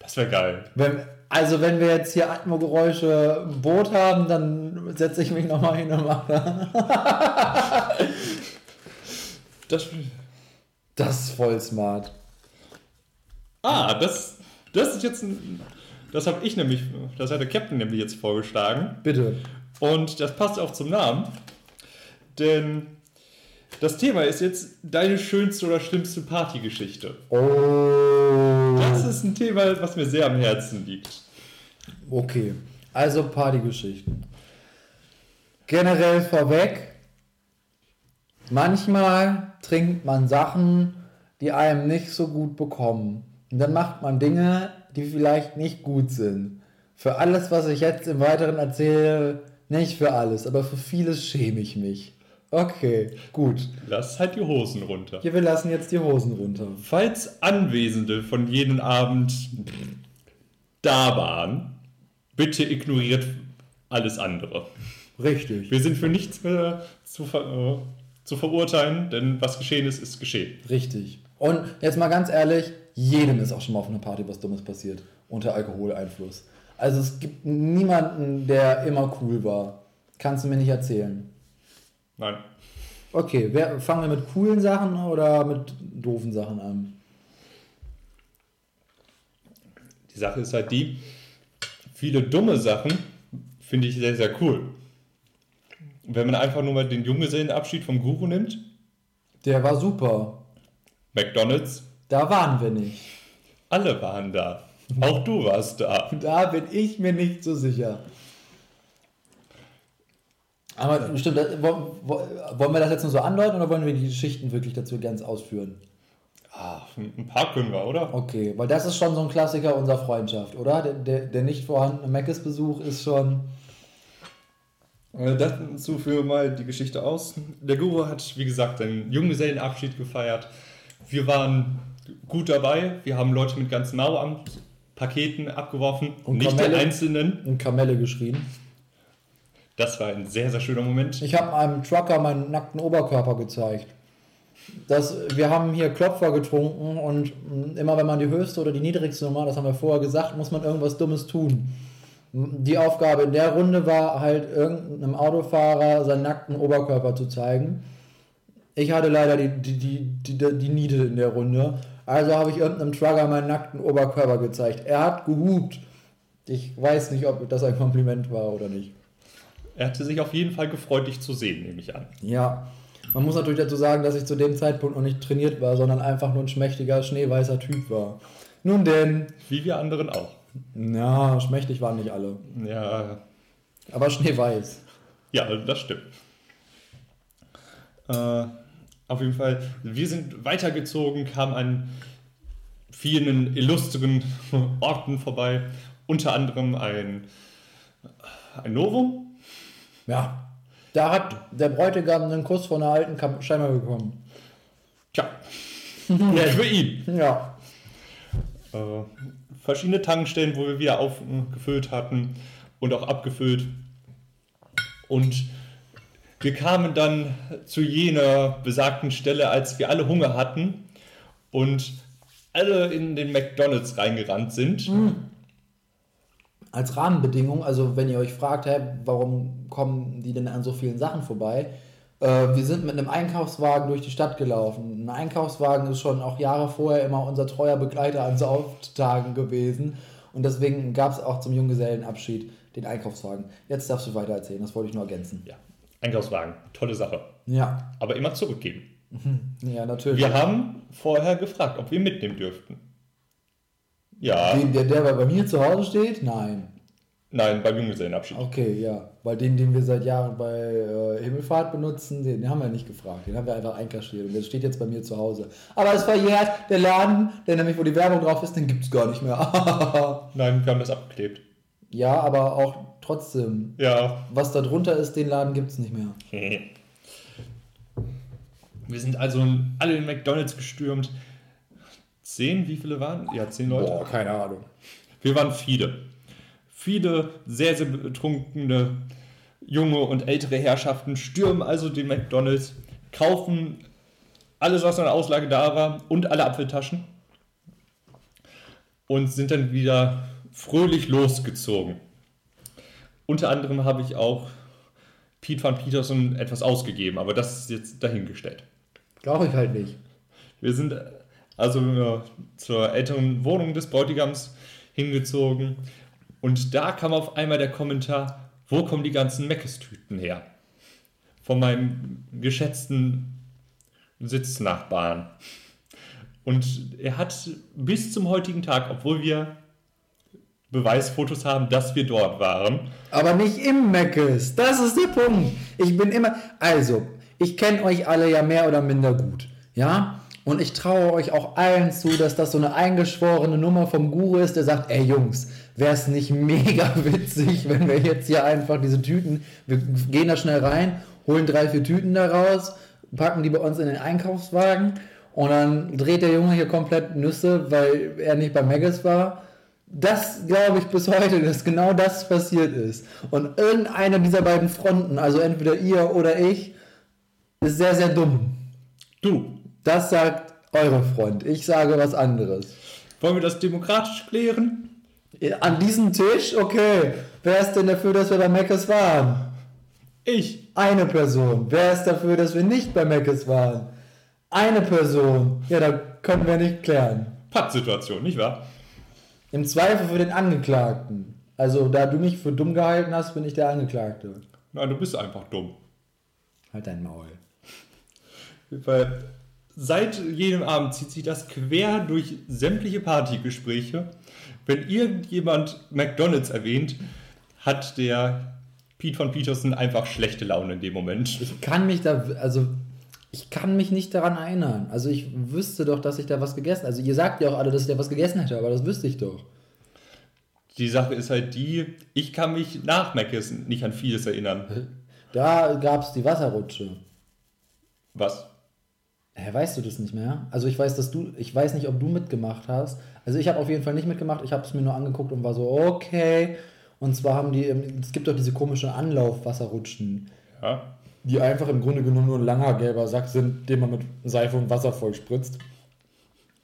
Das wäre geil. Wenn, also wenn wir jetzt hier Atmogeräusche im Boot haben, dann setze ich mich nochmal hin und mache Das, das ist voll smart. ah, das, das ist jetzt ein. Das habe ich nämlich, das hat der Captain nämlich jetzt vorgeschlagen. Bitte. Und das passt auch zum Namen. Denn das Thema ist jetzt deine schönste oder schlimmste Partygeschichte. Oh. Das ist ein Thema, was mir sehr am Herzen liegt. Okay, also Partygeschichten. Generell vorweg, manchmal trinkt man Sachen, die einem nicht so gut bekommen. Und dann macht man Dinge, die vielleicht nicht gut sind. Für alles, was ich jetzt im Weiteren erzähle, nicht für alles, aber für vieles schäme ich mich. Okay, gut. Lass halt die Hosen runter. Hier, wir lassen jetzt die Hosen runter. Falls Anwesende von jenem Abend da waren, bitte ignoriert alles andere. Richtig. Wir sind für nichts mehr zu, ver äh, zu verurteilen, denn was geschehen ist, ist geschehen. Richtig. Und jetzt mal ganz ehrlich, jedem ist auch schon mal auf einer Party was Dummes passiert unter Alkoholeinfluss. Also es gibt niemanden, der immer cool war. Kannst du mir nicht erzählen. Nein. Okay, wer, fangen wir mit coolen Sachen oder mit doofen Sachen an? Die Sache ist halt die, viele dumme Sachen finde ich sehr, sehr cool. Wenn man einfach nur mal den Junggesellenabschied vom Guru nimmt, Der war super. McDonalds, Da waren wir nicht. alle waren da. Auch du warst da. Da bin ich mir nicht so sicher. Aber stimmt, das- wo- wo- wollen wir das jetzt nur so andeuten oder wollen wir die Geschichten wirklich dazu ganz ausführen? Ah, ein paar können wir, oder? Okay, weil das ist schon so ein Klassiker unserer Freundschaft, oder? Der, der, der nicht vorhandene Meckes-Besuch ist schon. Äh, Dazu führen wir mal die Geschichte aus. Der Guru hat, wie gesagt, seinen Junggesellenabschied gefeiert. Wir waren gut dabei. Wir haben Leute mit ganzen Maueramt-Paketen abgeworfen, Und nicht Kamelle. den einzelnen. in Kamelle geschrien. Das war ein sehr, sehr schöner Moment. Ich habe einem Trucker meinen nackten Oberkörper gezeigt. Das, wir haben hier Klopfer getrunken und mh, immer wenn man die höchste oder die niedrigste Nummer, das haben wir vorher gesagt, muss man irgendwas Dummes tun. Die Aufgabe in der Runde war halt irgendeinem Autofahrer seinen nackten Oberkörper zu zeigen. Ich hatte leider die, die, die, die, die, die Niete in der Runde. Also habe ich irgendeinem Trucker meinen nackten Oberkörper gezeigt. Er hat gehupt. Ich weiß nicht, ob das ein Kompliment war oder nicht. Er hatte sich auf jeden Fall gefreut, dich zu sehen, nehme ich an. Ja, man muss natürlich dazu sagen, dass ich zu dem Zeitpunkt noch nicht trainiert war, sondern einfach nur ein schmächtiger, schneeweißer Typ war. Nun denn, Wie wir anderen auch. na, schmächtig waren nicht alle. Ja, Aber schneeweiß. ja das stimmt. Äh, auf jeden Fall, wir sind weitergezogen, kamen an vielen illustren Orten vorbei. Unter anderem ein, ein Novum. Ja, da hat der Bräutigam einen Kuss von einer alten Kam scheinbar bekommen. Tja, gut für ihn. Ja, Äh, verschiedene Tankstellen, wo wir wieder aufgefüllt hatten und auch abgefüllt. Und wir kamen dann zu jener besagten Stelle, als wir alle Hunger hatten und alle in den McDonalds reingerannt sind. Als Rahmenbedingung, also wenn ihr euch fragt, hä, warum kommen die denn an so vielen Sachen vorbei? Äh, wir sind mit einem Einkaufswagen durch die Stadt gelaufen. Ein Einkaufswagen ist schon auch Jahre vorher immer unser treuer Begleiter an Sauftagen gewesen. Und deswegen gab es auch zum Junggesellenabschied den Einkaufswagen. Jetzt darfst du weiter erzählen, das wollte ich nur ergänzen. Ja, Einkaufswagen, tolle Sache. Ja, Aber immer zurückgeben. ja, natürlich. Wir haben vorher gefragt, ob wir mitnehmen dürften. Ja, Den, der, der bei mir zu Hause steht? Nein. nein, beim Junggesellenabschied. Okay, ja. Weil den, den wir seit Jahren bei äh, Himmelfahrt benutzen, den, den haben wir nicht gefragt. Den haben wir einfach einkastriert. Und der steht jetzt bei mir zu Hause. Aber es verjährt, der Laden, der nämlich, wo die Werbung drauf ist, den gibt es gar nicht mehr. Nein, wir haben das abgeklebt. ja, aber auch trotzdem. Ja, Was da drunter ist, den Laden gibt es nicht mehr. Wir sind also alle in McDonalds gestürmt. Zehn, wie viele waren? Ja, zehn Leute. keine Ahnung. Wir waren viele. Viele sehr, sehr betrunkene junge und ältere Herrschaften stürmen also den McDonalds, kaufen alles, was an der Auslage da war und alle Apfeltaschen und sind dann wieder fröhlich losgezogen. Unter anderem habe ich auch Pete van Peterson etwas ausgegeben, aber das ist jetzt dahingestellt. Glaube ich halt nicht. Wir sind also äh, zur älteren Wohnung des Bräutigams hingezogen und da kam auf einmal der Kommentar, wo kommen die ganzen Meckes-Tüten her? Von meinem geschätzten Sitznachbarn. Und er hat bis zum heutigen Tag, obwohl wir Beweisfotos haben, dass wir dort waren, Aber nicht im Meckes. Das ist der Punkt. Ich bin immer. Also, ich kenne euch alle ja mehr oder minder gut. Ja? Und ich traue euch auch allen zu, dass das so eine eingeschworene Nummer vom Guru ist, der sagt: Ey Jungs, wäre es nicht mega witzig, wenn wir jetzt hier einfach diese Tüten. Wir gehen da schnell rein, holen drei, vier Tüten da raus, packen die bei uns in den Einkaufswagen. Und dann dreht der Junge hier komplett Nüsse, weil er nicht bei Megas war. Das glaube ich bis heute, dass genau das passiert ist. Und irgendeiner dieser beiden Fronten, also entweder ihr oder ich, ist sehr, sehr dumm. du, Das sagt eure Front. Ich sage was anderes. wollen wir das demokratisch klären? An diesem Tisch? Okay. Wer ist denn dafür, dass wir bei Meckes waren? Ich. Eine Person. Wer ist dafür, dass wir nicht bei Meckes waren? Eine Person. Ja, da können wir nicht klären. Pattsituation, nicht wahr? Im Zweifel für den Angeklagten. Also, da du mich für dumm gehalten hast, bin ich der Angeklagte. Nein, du bist einfach dumm. Halt dein Maul. Weil seit jenem Abend zieht sich das quer durch sämtliche Partygespräche. Wenn irgendjemand McDonalds erwähnt, hat der Pete von Peterson einfach schlechte Laune in dem Moment. Ich kann mich da, also ich kann mich nicht daran erinnern. Also ich wüsste doch, dass ich da was gegessen Also ihr sagt ja auch alle, dass ich da was gegessen hätte, aber das wüsste ich doch. Die Sache ist halt die, ich kann mich nach Mc's nicht an vieles erinnern. Da gab es die Wasserrutsche. Was? Hä, weißt du das nicht mehr? Also ich weiß, dass du, ich weiß nicht, ob du mitgemacht hast. Also ich habe auf jeden Fall nicht mitgemacht. Ich habe es mir nur angeguckt und war so, okay. Und zwar haben die, ähm, es gibt doch diese komischen Anlaufwasserrutschen, Ja. die einfach im Grunde genommen nur ein langer gelber Sack sind, den man mit Seife und Wasser voll spritzt.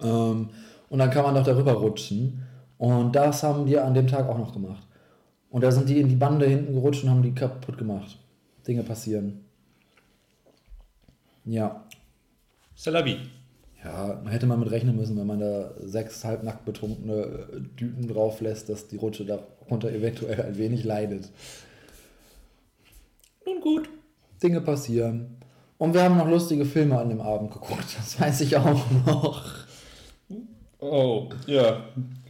Ähm, und dann kann man doch darüber rutschen. Und das haben die an dem Tag auch noch gemacht. Und da sind die in die Bande hinten gerutscht und haben die kaputt gemacht. Dinge passieren. Ja. Salabi. Ja, man hätte mal mit rechnen müssen, wenn man da sechs halbnackt betrunkene äh, Düten drauf lässt, dass die Rutsche darunter eventuell ein wenig leidet. Nun gut. Dinge passieren. Und wir haben noch lustige Filme an dem Abend geguckt, das weiß ich auch noch. Oh, ja.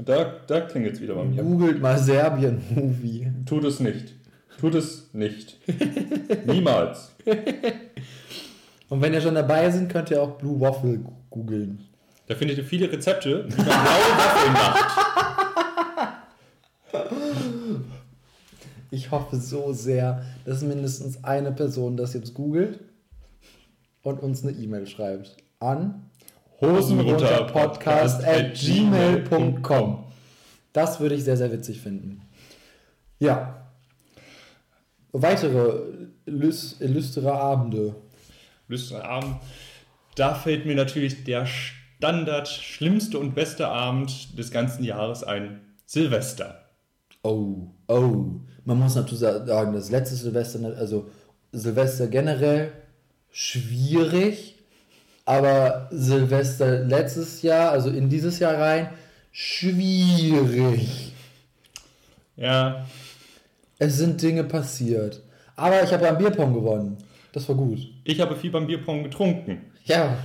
Da, da klingelt es wieder bei mir. Googelt mal Serbien-Movie. Tut es nicht. Tut es nicht. Niemals. Und wenn ihr schon dabei sind, könnt ihr auch Blue Waffle googeln. Da findet ihr viele Rezepte, wie man blaue Waffeln macht. Ich hoffe so sehr, dass mindestens eine Person das jetzt googelt und uns eine E-Mail schreibt an hosenrunterpodcast at gmail.com. Das würde ich sehr, sehr witzig finden. Ja. Weitere illustre Abende. Lüsterne Abend. Da fällt mir natürlich der Standard schlimmste und beste Abend des ganzen Jahres ein. Silvester. Oh, oh. Man muss natürlich sagen, das letzte Silvester, also Silvester generell schwierig, aber Silvester letztes Jahr, also in dieses Jahr rein, schwierig. Ja, Es sind Dinge passiert. Aber ich habe ja am Bierpong gewonnen. Das war gut. ich habe viel beim Bierpong getrunken. Ja,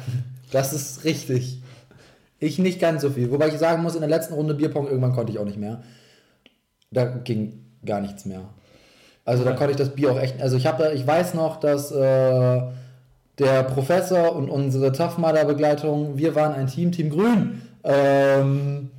das ist richtig. Ich nicht ganz so viel. Wobei ich sagen muss, in der letzten Runde Bierpong irgendwann konnte ich auch nicht mehr. Da ging gar nichts mehr. Also da konnte ich das Bier auch echt. Also ich habe, ich weiß noch, dass äh, der Professor und unsere Tough Begleitung, wir waren ein Team, Team Grün. Ähm,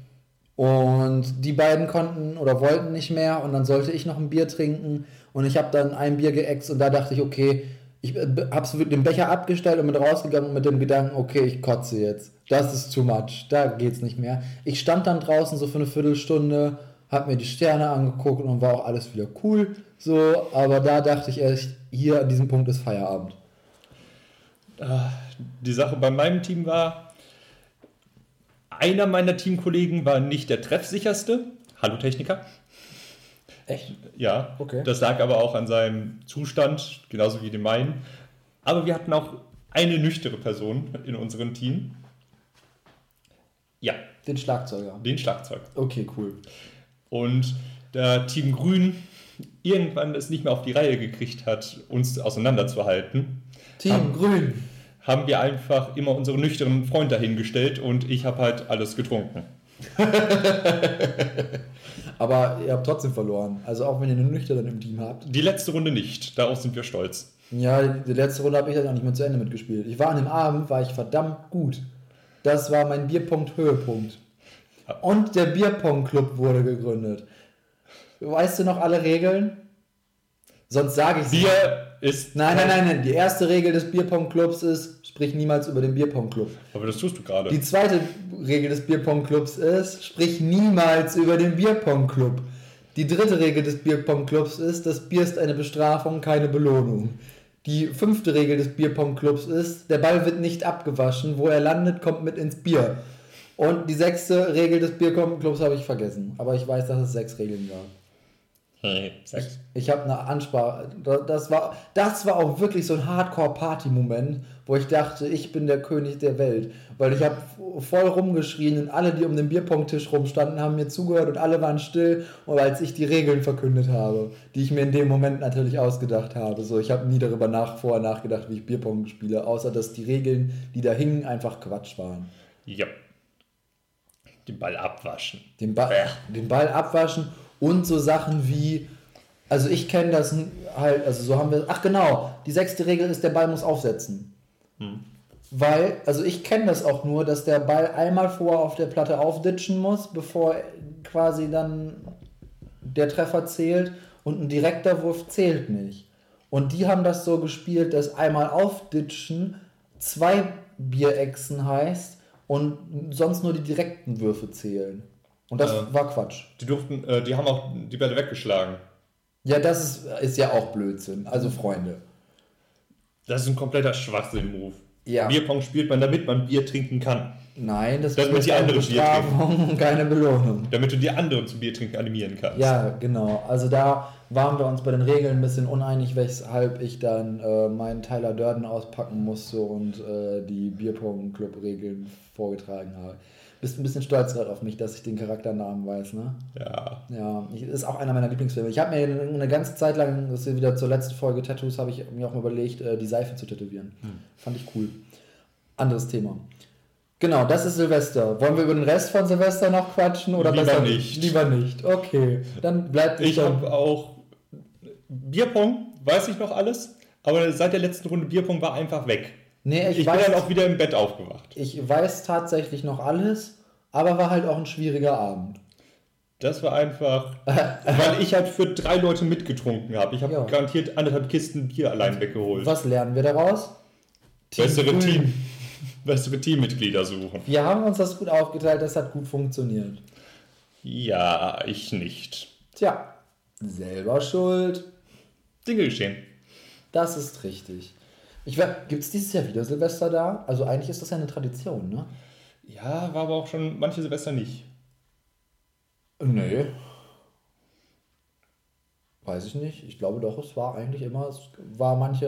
und die beiden konnten oder wollten nicht mehr und dann sollte ich noch ein Bier trinken und ich habe dann ein Bier geäxt und da dachte ich, okay, ich habe den Becher abgestellt und bin rausgegangen mit dem Gedanken, okay, ich kotze jetzt. Das ist too much, da geht's nicht mehr. Ich stand dann draußen so für eine Viertelstunde, habe mir die Sterne angeguckt und war auch alles wieder cool. So, aber da dachte ich echt, hier an diesem Punkt ist Feierabend. Die Sache bei meinem Team war, einer meiner Teamkollegen war nicht der treffsicherste. Hallo Techniker. Echt? Ja, Okay. das lag aber auch an seinem Zustand, genauso wie dem meinen. Aber wir hatten auch eine nüchtere Person in unserem Team. Ja, Den Schlagzeuger. den Schlagzeug. Okay, cool. Und da Team Grün irgendwann es nicht mehr auf die Reihe gekriegt hat, uns auseinanderzuhalten, Team Grün. haben wir einfach immer unseren nüchternen Freund dahingestellt und ich habe halt alles getrunken. Aber ihr habt trotzdem verloren. Also auch wenn ihr einen Nüchtern im Team habt. Die letzte Runde nicht, darauf sind wir stolz. Ja, die letzte Runde habe ich dann auch nicht mehr zu Ende mitgespielt. Ich war an dem Abend, war ich verdammt gut. Das war mein Bierpunkt-Höhepunkt. Und der Bierpong-Club wurde gegründet. Weißt du noch alle Regeln? Sonst sage ich Bier ist. Nein, nein, nein, nein. Die erste Regel des Bierpong-Clubs ist, sprich niemals über den Bierpong-Club. Aber das tust du gerade. Die zweite Regel des Bierpong-Clubs ist, sprich niemals über den Bierpong-Club. Die dritte Regel des Bierpong-Clubs ist, das Bier ist eine Bestrafung, keine Belohnung. Die fünfte Regel des Bierpong-Clubs ist, der Ball wird nicht abgewaschen, wo er landet, kommt mit ins Bier. Und die sechste Regel des Bierpong-Clubs habe ich vergessen, aber ich weiß, dass es sechs Regeln gab. Hey, Sex. Ich habe eine Ansprache. da- Das war, das war auch wirklich so ein Hardcore-Party-Moment, wo ich dachte, ich bin der König der Welt. Weil ich habe voll rumgeschrien und alle, die um den Bierpong-Tisch rumstanden, haben mir zugehört und alle waren still, als ich die Regeln verkündet habe, die ich mir in dem Moment natürlich ausgedacht habe. So, ich habe nie darüber nach, vorher nachgedacht, wie ich Bierpong spiele, außer dass die Regeln, die da hingen, einfach Quatsch waren. Ja. Den Ball abwaschen. Den, ba Bäh. den Ball abwaschen und so Sachen wie, also ich kenne das halt, also so haben wir, ach genau, die sechste Regel ist, der Ball muss aufsetzen. Weil, also ich kenne das auch nur, dass der Ball einmal vorher auf der Platte aufditschen muss, bevor quasi dann der Treffer zählt und ein direkter Wurf zählt nicht. Und die haben das so gespielt, dass einmal aufditschen zwei Bierechsen heißt und sonst nur die direkten Würfe zählen. Und das Äh. war Quatsch. Die durften, äh, die haben auch die Bälle weggeschlagen. Ja, das ist, ist ja auch Blödsinn. Also Freunde. Das ist ein kompletter Schwachsinn-Move. Ja. Bierpong spielt man, damit man Bier trinken kann. Nein, das, Damit die anderen Bier und keine Belohnung. Damit du die anderen zum Biertrinken animieren kannst. Ja, genau. Also da waren wir uns bei den Regeln ein bisschen uneinig, weshalb ich dann äh, meinen Tyler Durden auspacken musste und äh, die Bierpong-Club-Regeln vorgetragen habe. Bist ein bisschen stolz gerade auf mich, dass ich den Charakternamen weiß, ne? Ja. Ja, ich, ist auch einer meiner Lieblingsfilme. Ich habe mir eine, ganze Zeit lang, das ist wieder zur letzten Folge Tattoos, habe ich mir auch mal überlegt, äh, die Seife zu tätowieren. Fand ich cool. Anderes Thema. Genau, das ist Silvester. Wollen wir über den Rest von Silvester noch quatschen? Oder Lieber besser nicht. Lieber nicht. Okay, dann bleibt Ich dann- habe auch Bierpong, weiß ich noch alles, aber seit der letzten Runde Bierpong war einfach weg. Nee, ich, Ich, bin weiß, dann auch wieder im Bett aufgewacht. ich weiß tatsächlich noch alles, aber war halt auch ein schwieriger Abend. Das war einfach, weil ich halt für drei Leute mitgetrunken habe. Ich habe Ja. garantiert anderthalb Kisten Bier allein weggeholt. Was lernen wir daraus? Bessere Grün. Team, bessere Teammitglieder suchen. Wir haben uns das gut aufgeteilt, das hat gut funktioniert. Ja, ich nicht. Tja, selber schuld. Dinge geschehen. Das ist richtig. Gibt es dieses Jahr wieder Silvester da? Also eigentlich ist das ja eine Tradition, ne? Ja, war aber auch schon manche Silvester nicht. Nee. Weiß ich nicht. Ich glaube doch, es war eigentlich immer, es war manche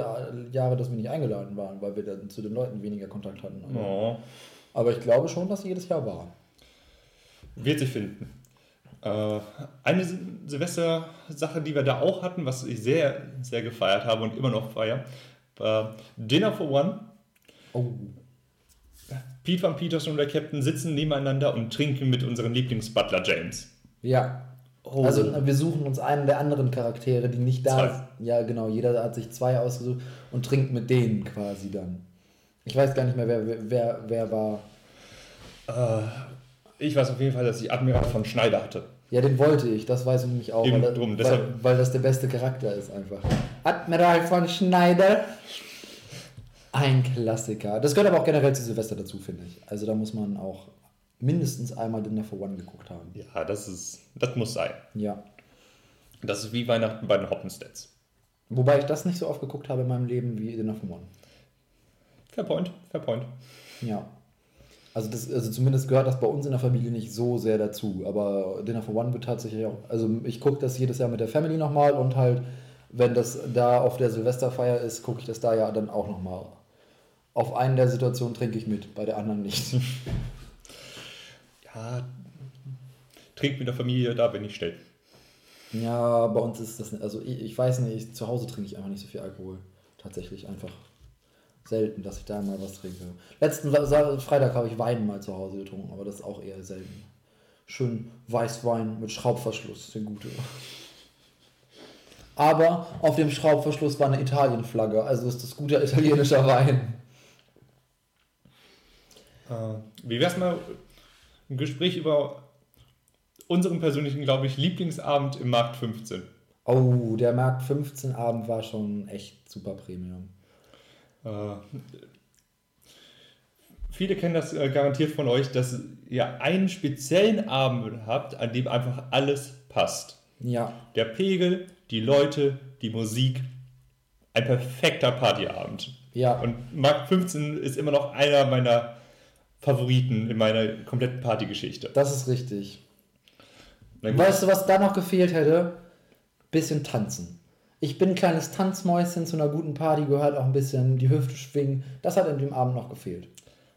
Jahre, dass wir nicht eingeladen waren, weil wir dann zu den Leuten weniger Kontakt hatten. Aber, Oh. aber ich glaube schon, dass jedes Jahr war. Wird sich finden. Äh, eine Sil- Silvester-Sache, die wir da auch hatten, was ich sehr, sehr gefeiert habe und immer noch feiere, war Dinner for One. Oh. Pete Van Peterson und der Captain sitzen nebeneinander und trinken mit unserem Lieblingsbutler James. Ja. Oh. Also wir suchen uns einen der anderen Charaktere, die nicht da Zwei. sind. Ja, genau. Jeder hat sich zwei ausgesucht und trinkt mit denen quasi dann. Ich weiß gar nicht mehr, wer, wer, wer war. Äh, ich weiß auf jeden Fall, dass ich Admiral von Schneider hatte. Ja, den wollte ich, das weiß ich nämlich auch, Eben weil, drum, weil, deshalb- weil das der beste Charakter ist einfach. Admiral von Schneider. Ein Klassiker. Das gehört aber auch generell zu Silvester dazu, finde ich. Also da muss man auch mindestens einmal Dinner for One geguckt haben. Ja, das ist, das muss sein. Ja. Das ist wie Weihnachten bei den Hoppenstedts. Wobei ich das nicht so oft geguckt habe in meinem Leben wie Dinner for One. Fair point, fair point. Ja. Also, das, also zumindest gehört das bei uns in der Familie nicht so sehr dazu. Aber Dinner for One wird tatsächlich auch. Also ich gucke das jedes Jahr mit der Family nochmal und halt, wenn das da auf der Silvesterfeier ist, gucke ich das da ja dann auch nochmal. Auf einen der Situationen trinke ich mit, bei der anderen nicht. Ja, trink mit der Familie, da bin ich still. ja, bei uns ist das. Also ich, ich weiß nicht, zu Hause trinke ich einfach nicht so viel Alkohol. Tatsächlich einfach. Selten, dass ich da mal was trinke. Letzten Freitag habe ich Wein mal zu Hause getrunken, aber das ist auch eher selten. Schön Weißwein mit Schraubverschluss, der gute. Aber auf dem Schraubverschluss war eine Italienflagge, also ist das guter italienischer Wein. Äh, wie wär's mal ein Gespräch über unseren persönlichen, glaube ich, Lieblingsabend im Markt 15? Oh, der Markt 15 Abend war schon echt super Premium. Äh, viele kennen das äh, garantiert von euch, dass ihr einen speziellen Abend habt, an dem einfach alles passt. Ja, Der Pegel, die Leute, die Musik. Ein perfekter Partyabend. ja. Und Markt 15 ist immer noch einer meiner Favoriten in meiner kompletten Partygeschichte. Das ist richtig. Weißt du, was da noch gefehlt hätte? Bisschen tanzen. Ich bin ein kleines Tanzmäuschen, zu einer guten Party gehört auch ein bisschen die Hüfte schwingen. Das hat an dem Abend noch gefehlt.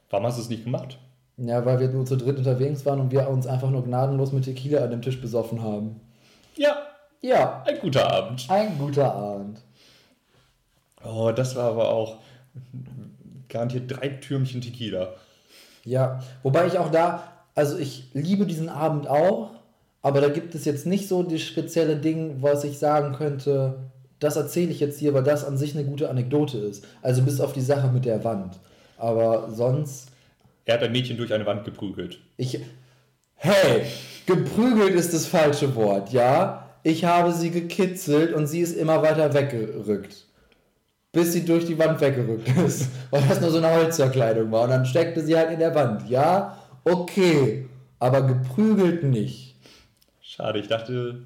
Warum hast du es nicht gemacht? Ja, weil wir nur zu dritt unterwegs waren und wir uns einfach nur gnadenlos mit Tequila an dem Tisch besoffen haben. Ja, Ja, ein guter Abend. ein guter Abend. Oh, das war aber auch garantiert drei Türmchen Tequila. Ja, wobei ich auch da, also ich liebe diesen Abend auch, aber da gibt es jetzt nicht so das spezielle Ding, was ich sagen könnte, das erzähle ich jetzt hier, weil das an sich eine gute Anekdote ist. Also bis auf die Sache mit der Wand. Aber sonst, Er hat ein Mädchen durch eine Wand geprügelt. ich. Hey, geprügelt ist das falsche Wort, ja? Ich habe sie gekitzelt und sie ist immer weiter weggerückt. Bis sie durch die Wand weggerückt ist. Weil das nur so eine Holzverkleidung war. Und dann steckte sie halt in der Wand. Ja, okay. Aber geprügelt nicht. Schade, ich dachte,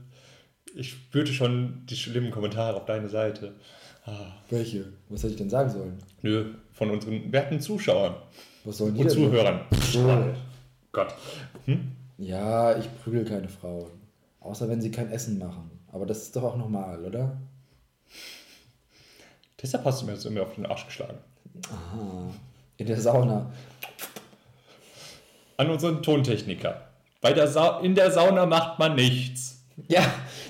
ich spürte schon die schlimmen Kommentare auf deine Seite. Ah, Welche? Was hätte ich denn sagen sollen? nö, von unseren werten Zuschauern Was sollen die und denn? Zuhörern. So. Gott. Hm? Ja, ich prügel keine Frauen. Außer wenn sie kein Essen machen. Aber das ist doch auch normal, oder? Deshalb hast du mir jetzt immer auf den Arsch geschlagen. Aha. In der Sauna. An unseren Tontechniker. Bei der Sa in der Sauna macht man nichts. Ja,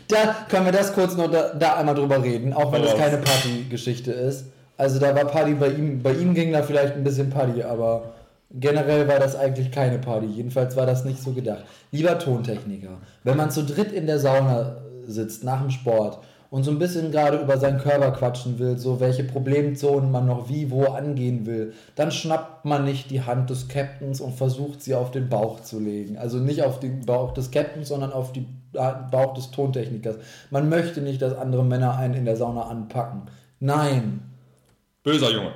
da können wir das kurz noch da, da einmal drüber reden, auch wenn das keine Partygeschichte ist. Also da war Party bei ihm, bei ihm ging da vielleicht ein bisschen Party, aber generell war das eigentlich keine Party. Jedenfalls war das nicht so gedacht. Lieber Tontechniker, wenn man zu dritt in der Sauna sitzt nach dem Sport und so ein bisschen gerade über seinen Körper quatschen will, so welche Problemzonen man noch wie wo angehen will, dann schnappt man nicht die Hand des Captains und versucht sie auf den Bauch zu legen. Also nicht auf den Bauch des Captains, sondern auf den Bauch des Tontechnikers. Man möchte nicht, dass andere Männer einen in der Sauna anpacken. Nein. Böser Junge.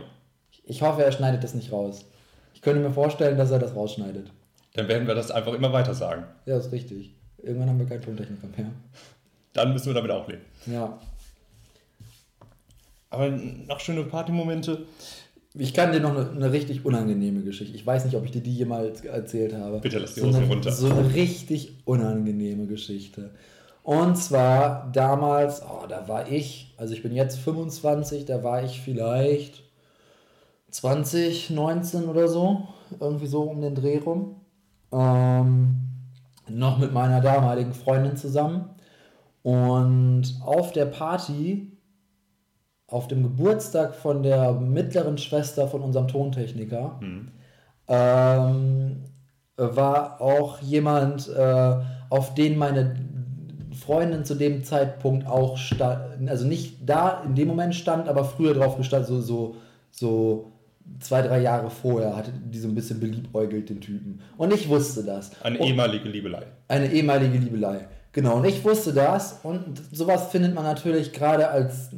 Ich hoffe, er schneidet das nicht raus. Ich könnte mir vorstellen, dass er das rausschneidet. Dann werden wir das einfach immer weiter sagen. Ja, ist richtig. Irgendwann haben wir keinen Tontechniker mehr. Dann müssen wir damit auch leben. Ja. Aber noch schöne Partymomente. Ich kann dir noch eine, eine richtig unangenehme Geschichte. Ich weiß nicht, ob ich dir die jemals erzählt habe. Bitte lass die so Hosen runter. So eine richtig unangenehme Geschichte. Und zwar damals, oh, da war ich, also ich bin jetzt 25, da war ich vielleicht 20, 19 oder so, irgendwie so um den Dreh rum. Ähm, noch mit meiner damaligen Freundin zusammen. Und auf der Party, auf dem Geburtstag von der mittleren Schwester von unserem Tontechniker, ähm, war auch jemand, äh, auf den meine Freundin zu dem Zeitpunkt auch stand, also nicht da in dem Moment stand, aber früher drauf gestanden, so, so, so zwei, drei Jahre vorher hatte die so ein bisschen beliebäugelt, den Typen. Und ich wusste das. Eine Und- ehemalige Liebelei. eine ehemalige Liebelei. Genau, und ich wusste das und sowas findet man natürlich gerade als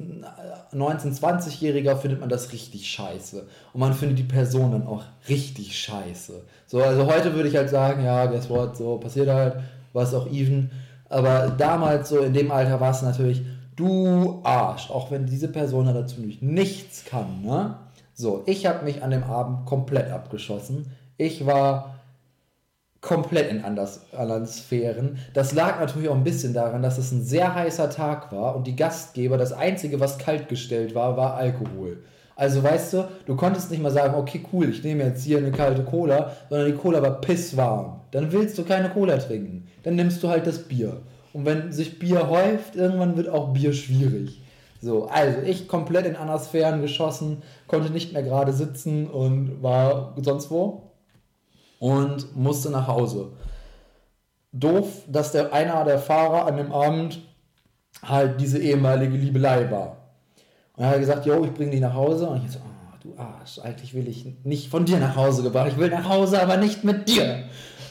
19-, 20-Jähriger findet man das richtig scheiße. Und man findet die Person dann auch richtig scheiße. So, also heute würde ich halt sagen, ja, guess what, so passiert halt, war es auch even. Aber damals so in dem Alter war es natürlich, du Arsch, auch wenn diese Person da dazu nicht nichts kann, ne? So, ich habe mich an dem Abend komplett abgeschossen. Ich war komplett in anders, anderen Sphären. Das lag natürlich auch ein bisschen daran, dass es ein sehr heißer Tag war und die Gastgeber, das Einzige, was kaltgestellt war, war Alkohol. Also weißt du, du konntest nicht mal sagen, okay, cool, ich nehme jetzt hier eine kalte Cola, sondern die Cola war pisswarm. Dann willst du keine Cola trinken. Dann nimmst du halt das Bier. Und wenn sich Bier häuft, irgendwann wird auch Bier schwierig. So, also ich komplett in Anasphären geschossen, konnte nicht mehr gerade sitzen und war sonst wo und musste nach Hause. Doof, dass der einer der Fahrer an dem Abend halt diese ehemalige Liebelei war. Und er hat gesagt, jo, ich bringe dich nach Hause. Und ich so, ah, du Arsch, eigentlich will ich nicht von dir nach Hause gebracht. Ich will nach Hause, aber nicht mit dir.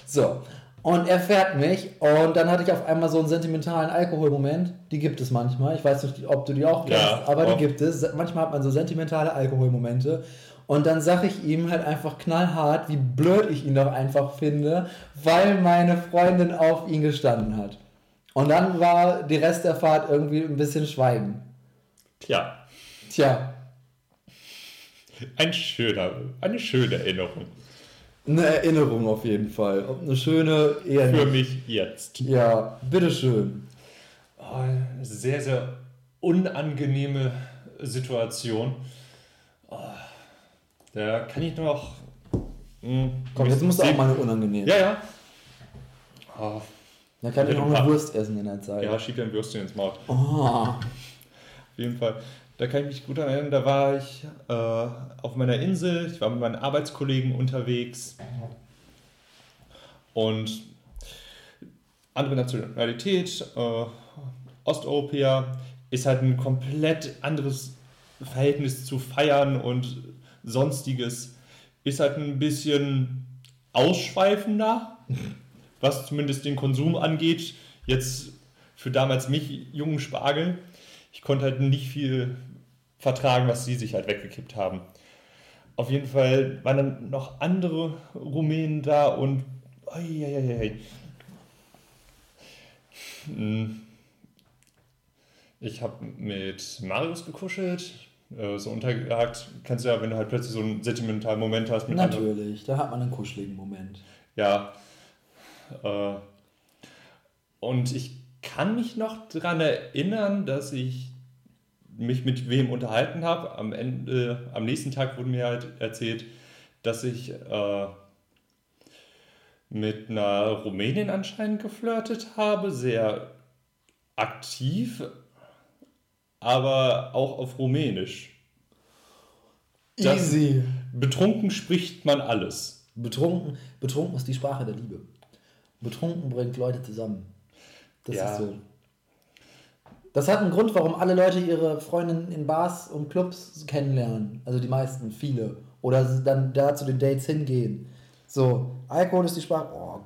So. Und er fährt mich und dann hatte ich auf einmal so einen sentimentalen Alkoholmoment. Die gibt es manchmal. Ich weiß nicht, ob du die auch kennst, Ja, aber die gibt es. Manchmal hat man so sentimentale Alkoholmomente. Und dann sage ich ihm halt einfach knallhart, wie blöd ich ihn doch einfach finde, weil meine Freundin auf ihn gestanden hat. Und dann war die Rest der Fahrt irgendwie ein bisschen Schweigen. Tja, Tja, ein schöner, eine schöne Erinnerung. eine Erinnerung auf jeden Fall. Und eine schöne, eher Für mich jetzt. Ja, bitteschön. Oh, eine sehr, sehr unangenehme Situation. Oh, da kann ich nur noch. hm, Komm, jetzt musst du auch mal eine unangenehm. Ja, ja. Oh, Dann kann ich noch eine Wurst essen in der Zeit. ja, schieb dir ein Würstchen ins Maul. Oh. Auf jeden Fall. Da kann ich mich gut erinnern, da war ich äh, auf meiner Insel, ich war mit meinen Arbeitskollegen unterwegs und andere Nationalität, äh, Osteuropäer, ist halt ein komplett anderes Verhältnis zu Feiern und sonstiges. Ist halt ein bisschen ausschweifender, was zumindest den Konsum angeht. Jetzt für damals mich, jungen Spargel, ich konnte halt nicht viel vertragen, was sie sich halt weggekippt haben. Auf jeden Fall waren dann noch andere Rumänen da und oi, oi, oi. Ich habe mit Marius gekuschelt, äh, so untergehakt. Kennst du ja, wenn du halt plötzlich so einen sentimentalen Moment hast mit anderen. Natürlich, da hat man einen kuscheligen Moment. Ja. Äh, und ich kann mich noch daran erinnern, dass ich mich mit wem unterhalten habe. Am Ende, am nächsten Tag wurde mir halt erzählt, dass ich äh, mit einer Rumänin anscheinend geflirtet habe, sehr aktiv, aber auch auf Rumänisch. Das- Easy. Betrunken spricht man alles. Betrunken, betrunken ist die Sprache der Liebe. Betrunken bringt Leute zusammen. Das Ja. ist so. Das hat einen Grund, warum alle Leute ihre Freundinnen in Bars und Clubs kennenlernen. Also die meisten, viele. Oder dann da zu den Dates hingehen. So, Alkohol ist die Sprache. Oh,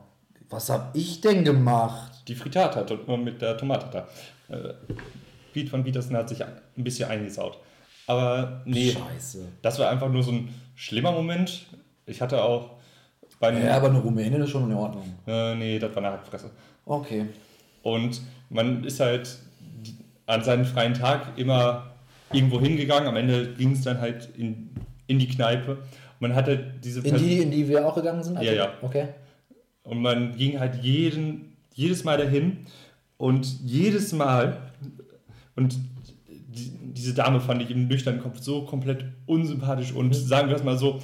was hab ich denn gemacht? Die Frittata mit der Tomate Piet von Petersen hat sich ein bisschen eingesaut. Aber nee, Scheiße. das war einfach nur so ein schlimmer Moment. Ich hatte auch bei. Ja, aber eine Rumänin ist schon in Ordnung. äh, nee, das war eine Hackfresse. Okay. Und man ist halt an seinen freien Tag immer irgendwo hingegangen. Am Ende ging es dann halt in, in die Kneipe. Man hatte diese In die, in die wir auch gegangen sind? Ja, ja. Okay. Und man ging halt jeden, jedes Mal dahin und jedes Mal, und die, diese Dame fand ich im nüchternen Kopf so komplett unsympathisch und sagen wir es mal so,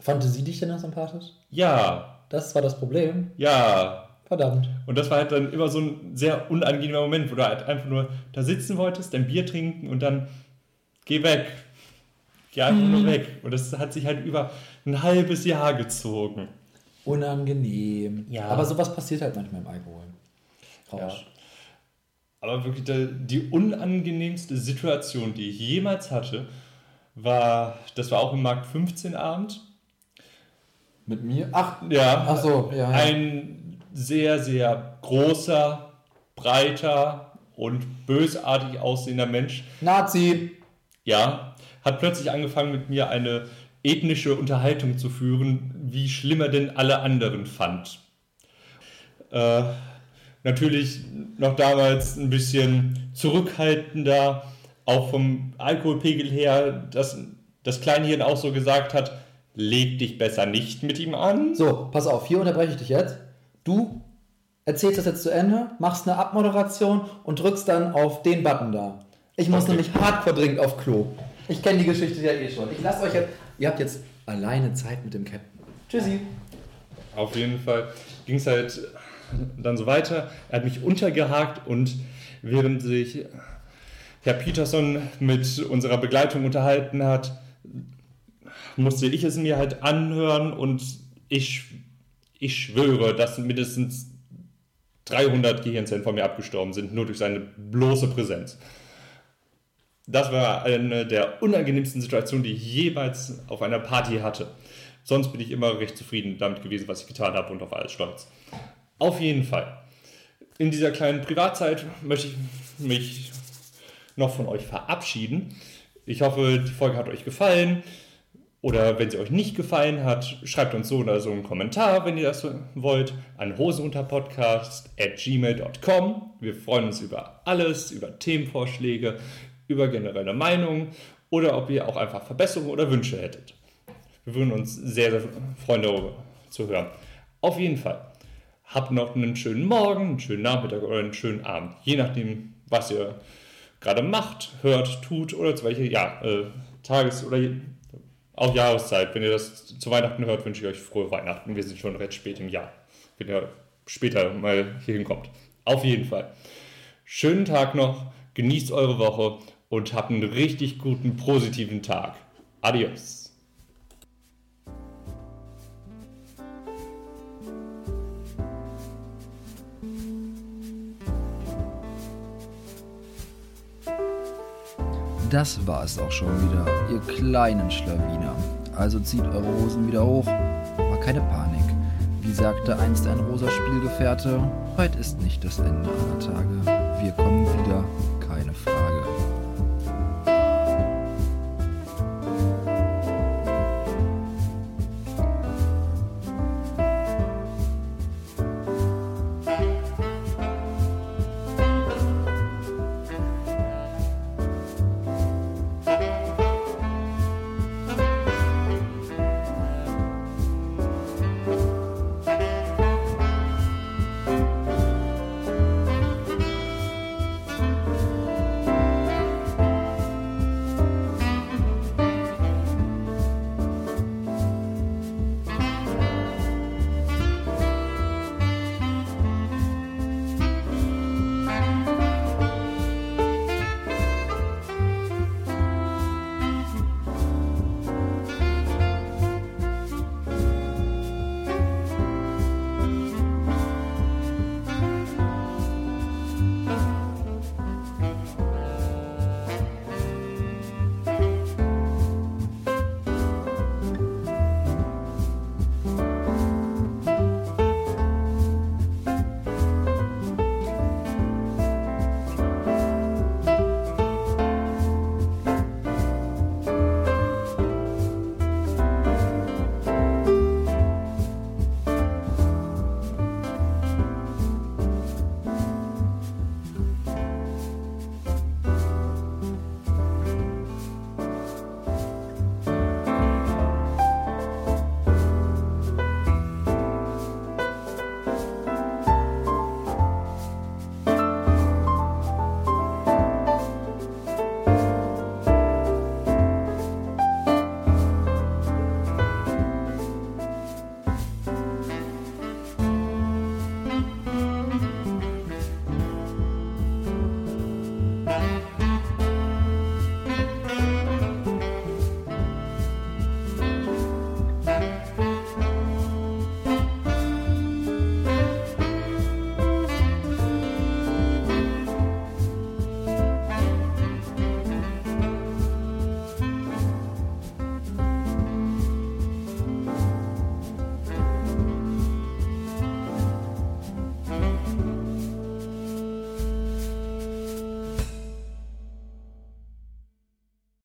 Fand sie dich denn noch sympathisch? ja, Das war das Problem. ja. Verdammt. Und das war halt dann immer so ein sehr unangenehmer Moment, wo du halt einfach nur da sitzen wolltest, dein Bier trinken und dann geh weg. Geh einfach nur weg. Und das hat sich halt über ein halbes Jahr gezogen. Unangenehm. Ja. Aber sowas passiert halt manchmal im Alkohol. Ja. Aber wirklich die, unangenehmste Situation, die ich jemals hatte, war, das war auch im Markt 15 Abend. Mit mir? Ach, Ja, ach so, ja. ja. ein sehr, sehr großer, breiter und bösartig aussehender Mensch, Nazi. ja, hat plötzlich angefangen mit mir eine ethnische Unterhaltung zu führen, wie schlimm er denn alle anderen fand. Äh, natürlich noch damals ein bisschen zurückhaltender, auch vom Alkoholpegel her, dass das Kleinhirn auch so gesagt hat, leg dich besser nicht mit ihm an. So, pass auf, hier unterbreche ich dich jetzt. Du erzählst das jetzt zu Ende, machst eine Abmoderation und drückst dann auf den Button da. Ich muss Okay. nämlich hardcore dringend auf Klo. Ich kenne die Geschichte ja eh schon. Ich lasse euch jetzt. Ihr habt jetzt alleine Zeit mit dem Captain. Tschüssi. Auf jeden Fall ging es halt dann so weiter. Er hat mich untergehakt und während sich Herr Peterson mit unserer Begleitung unterhalten hat, musste ich es mir halt anhören und ich, ich schwöre, dass mindestens 300 Gehirnzellen von mir abgestorben sind, nur durch seine bloße Präsenz. Das war eine der unangenehmsten Situationen, die ich jeweils auf einer Party hatte. Sonst bin ich immer recht zufrieden damit gewesen, was ich getan habe und auf alles stolz. Auf jeden Fall. In dieser kleinen Privatzeit möchte ich mich noch von euch verabschieden. Ich hoffe, die Folge hat euch gefallen. Oder wenn sie euch nicht gefallen hat, schreibt uns so oder so einen Kommentar, wenn ihr das wollt, an hosenunterpodcast.gmail.com. Wir freuen uns über alles, über Themenvorschläge, über generelle Meinungen oder ob ihr auch einfach Verbesserungen oder Wünsche hättet. Wir würden uns sehr, sehr freuen, darüber zu hören. Auf jeden Fall. Habt noch einen schönen Morgen, einen schönen Nachmittag oder einen schönen Abend. Je nachdem, was ihr gerade macht, hört, tut oder zu welcher ja, äh, Tages- oder auch Jahreszeit. Wenn ihr das zu Weihnachten hört, wünsche ich euch frohe Weihnachten. Wir sind schon recht spät im Jahr, wenn ihr später mal hier hinkommt. Auf jeden Fall. Schönen Tag noch, genießt eure Woche und habt einen richtig guten, positiven Tag. Adios. Das war es auch schon wieder, ihr kleinen Schlawiner. Also zieht eure Hosen wieder hoch, aber keine Panik. Wie sagte einst ein rosa Spielgefährte, heute ist nicht das Ende aller Tage. Wir kommen wieder.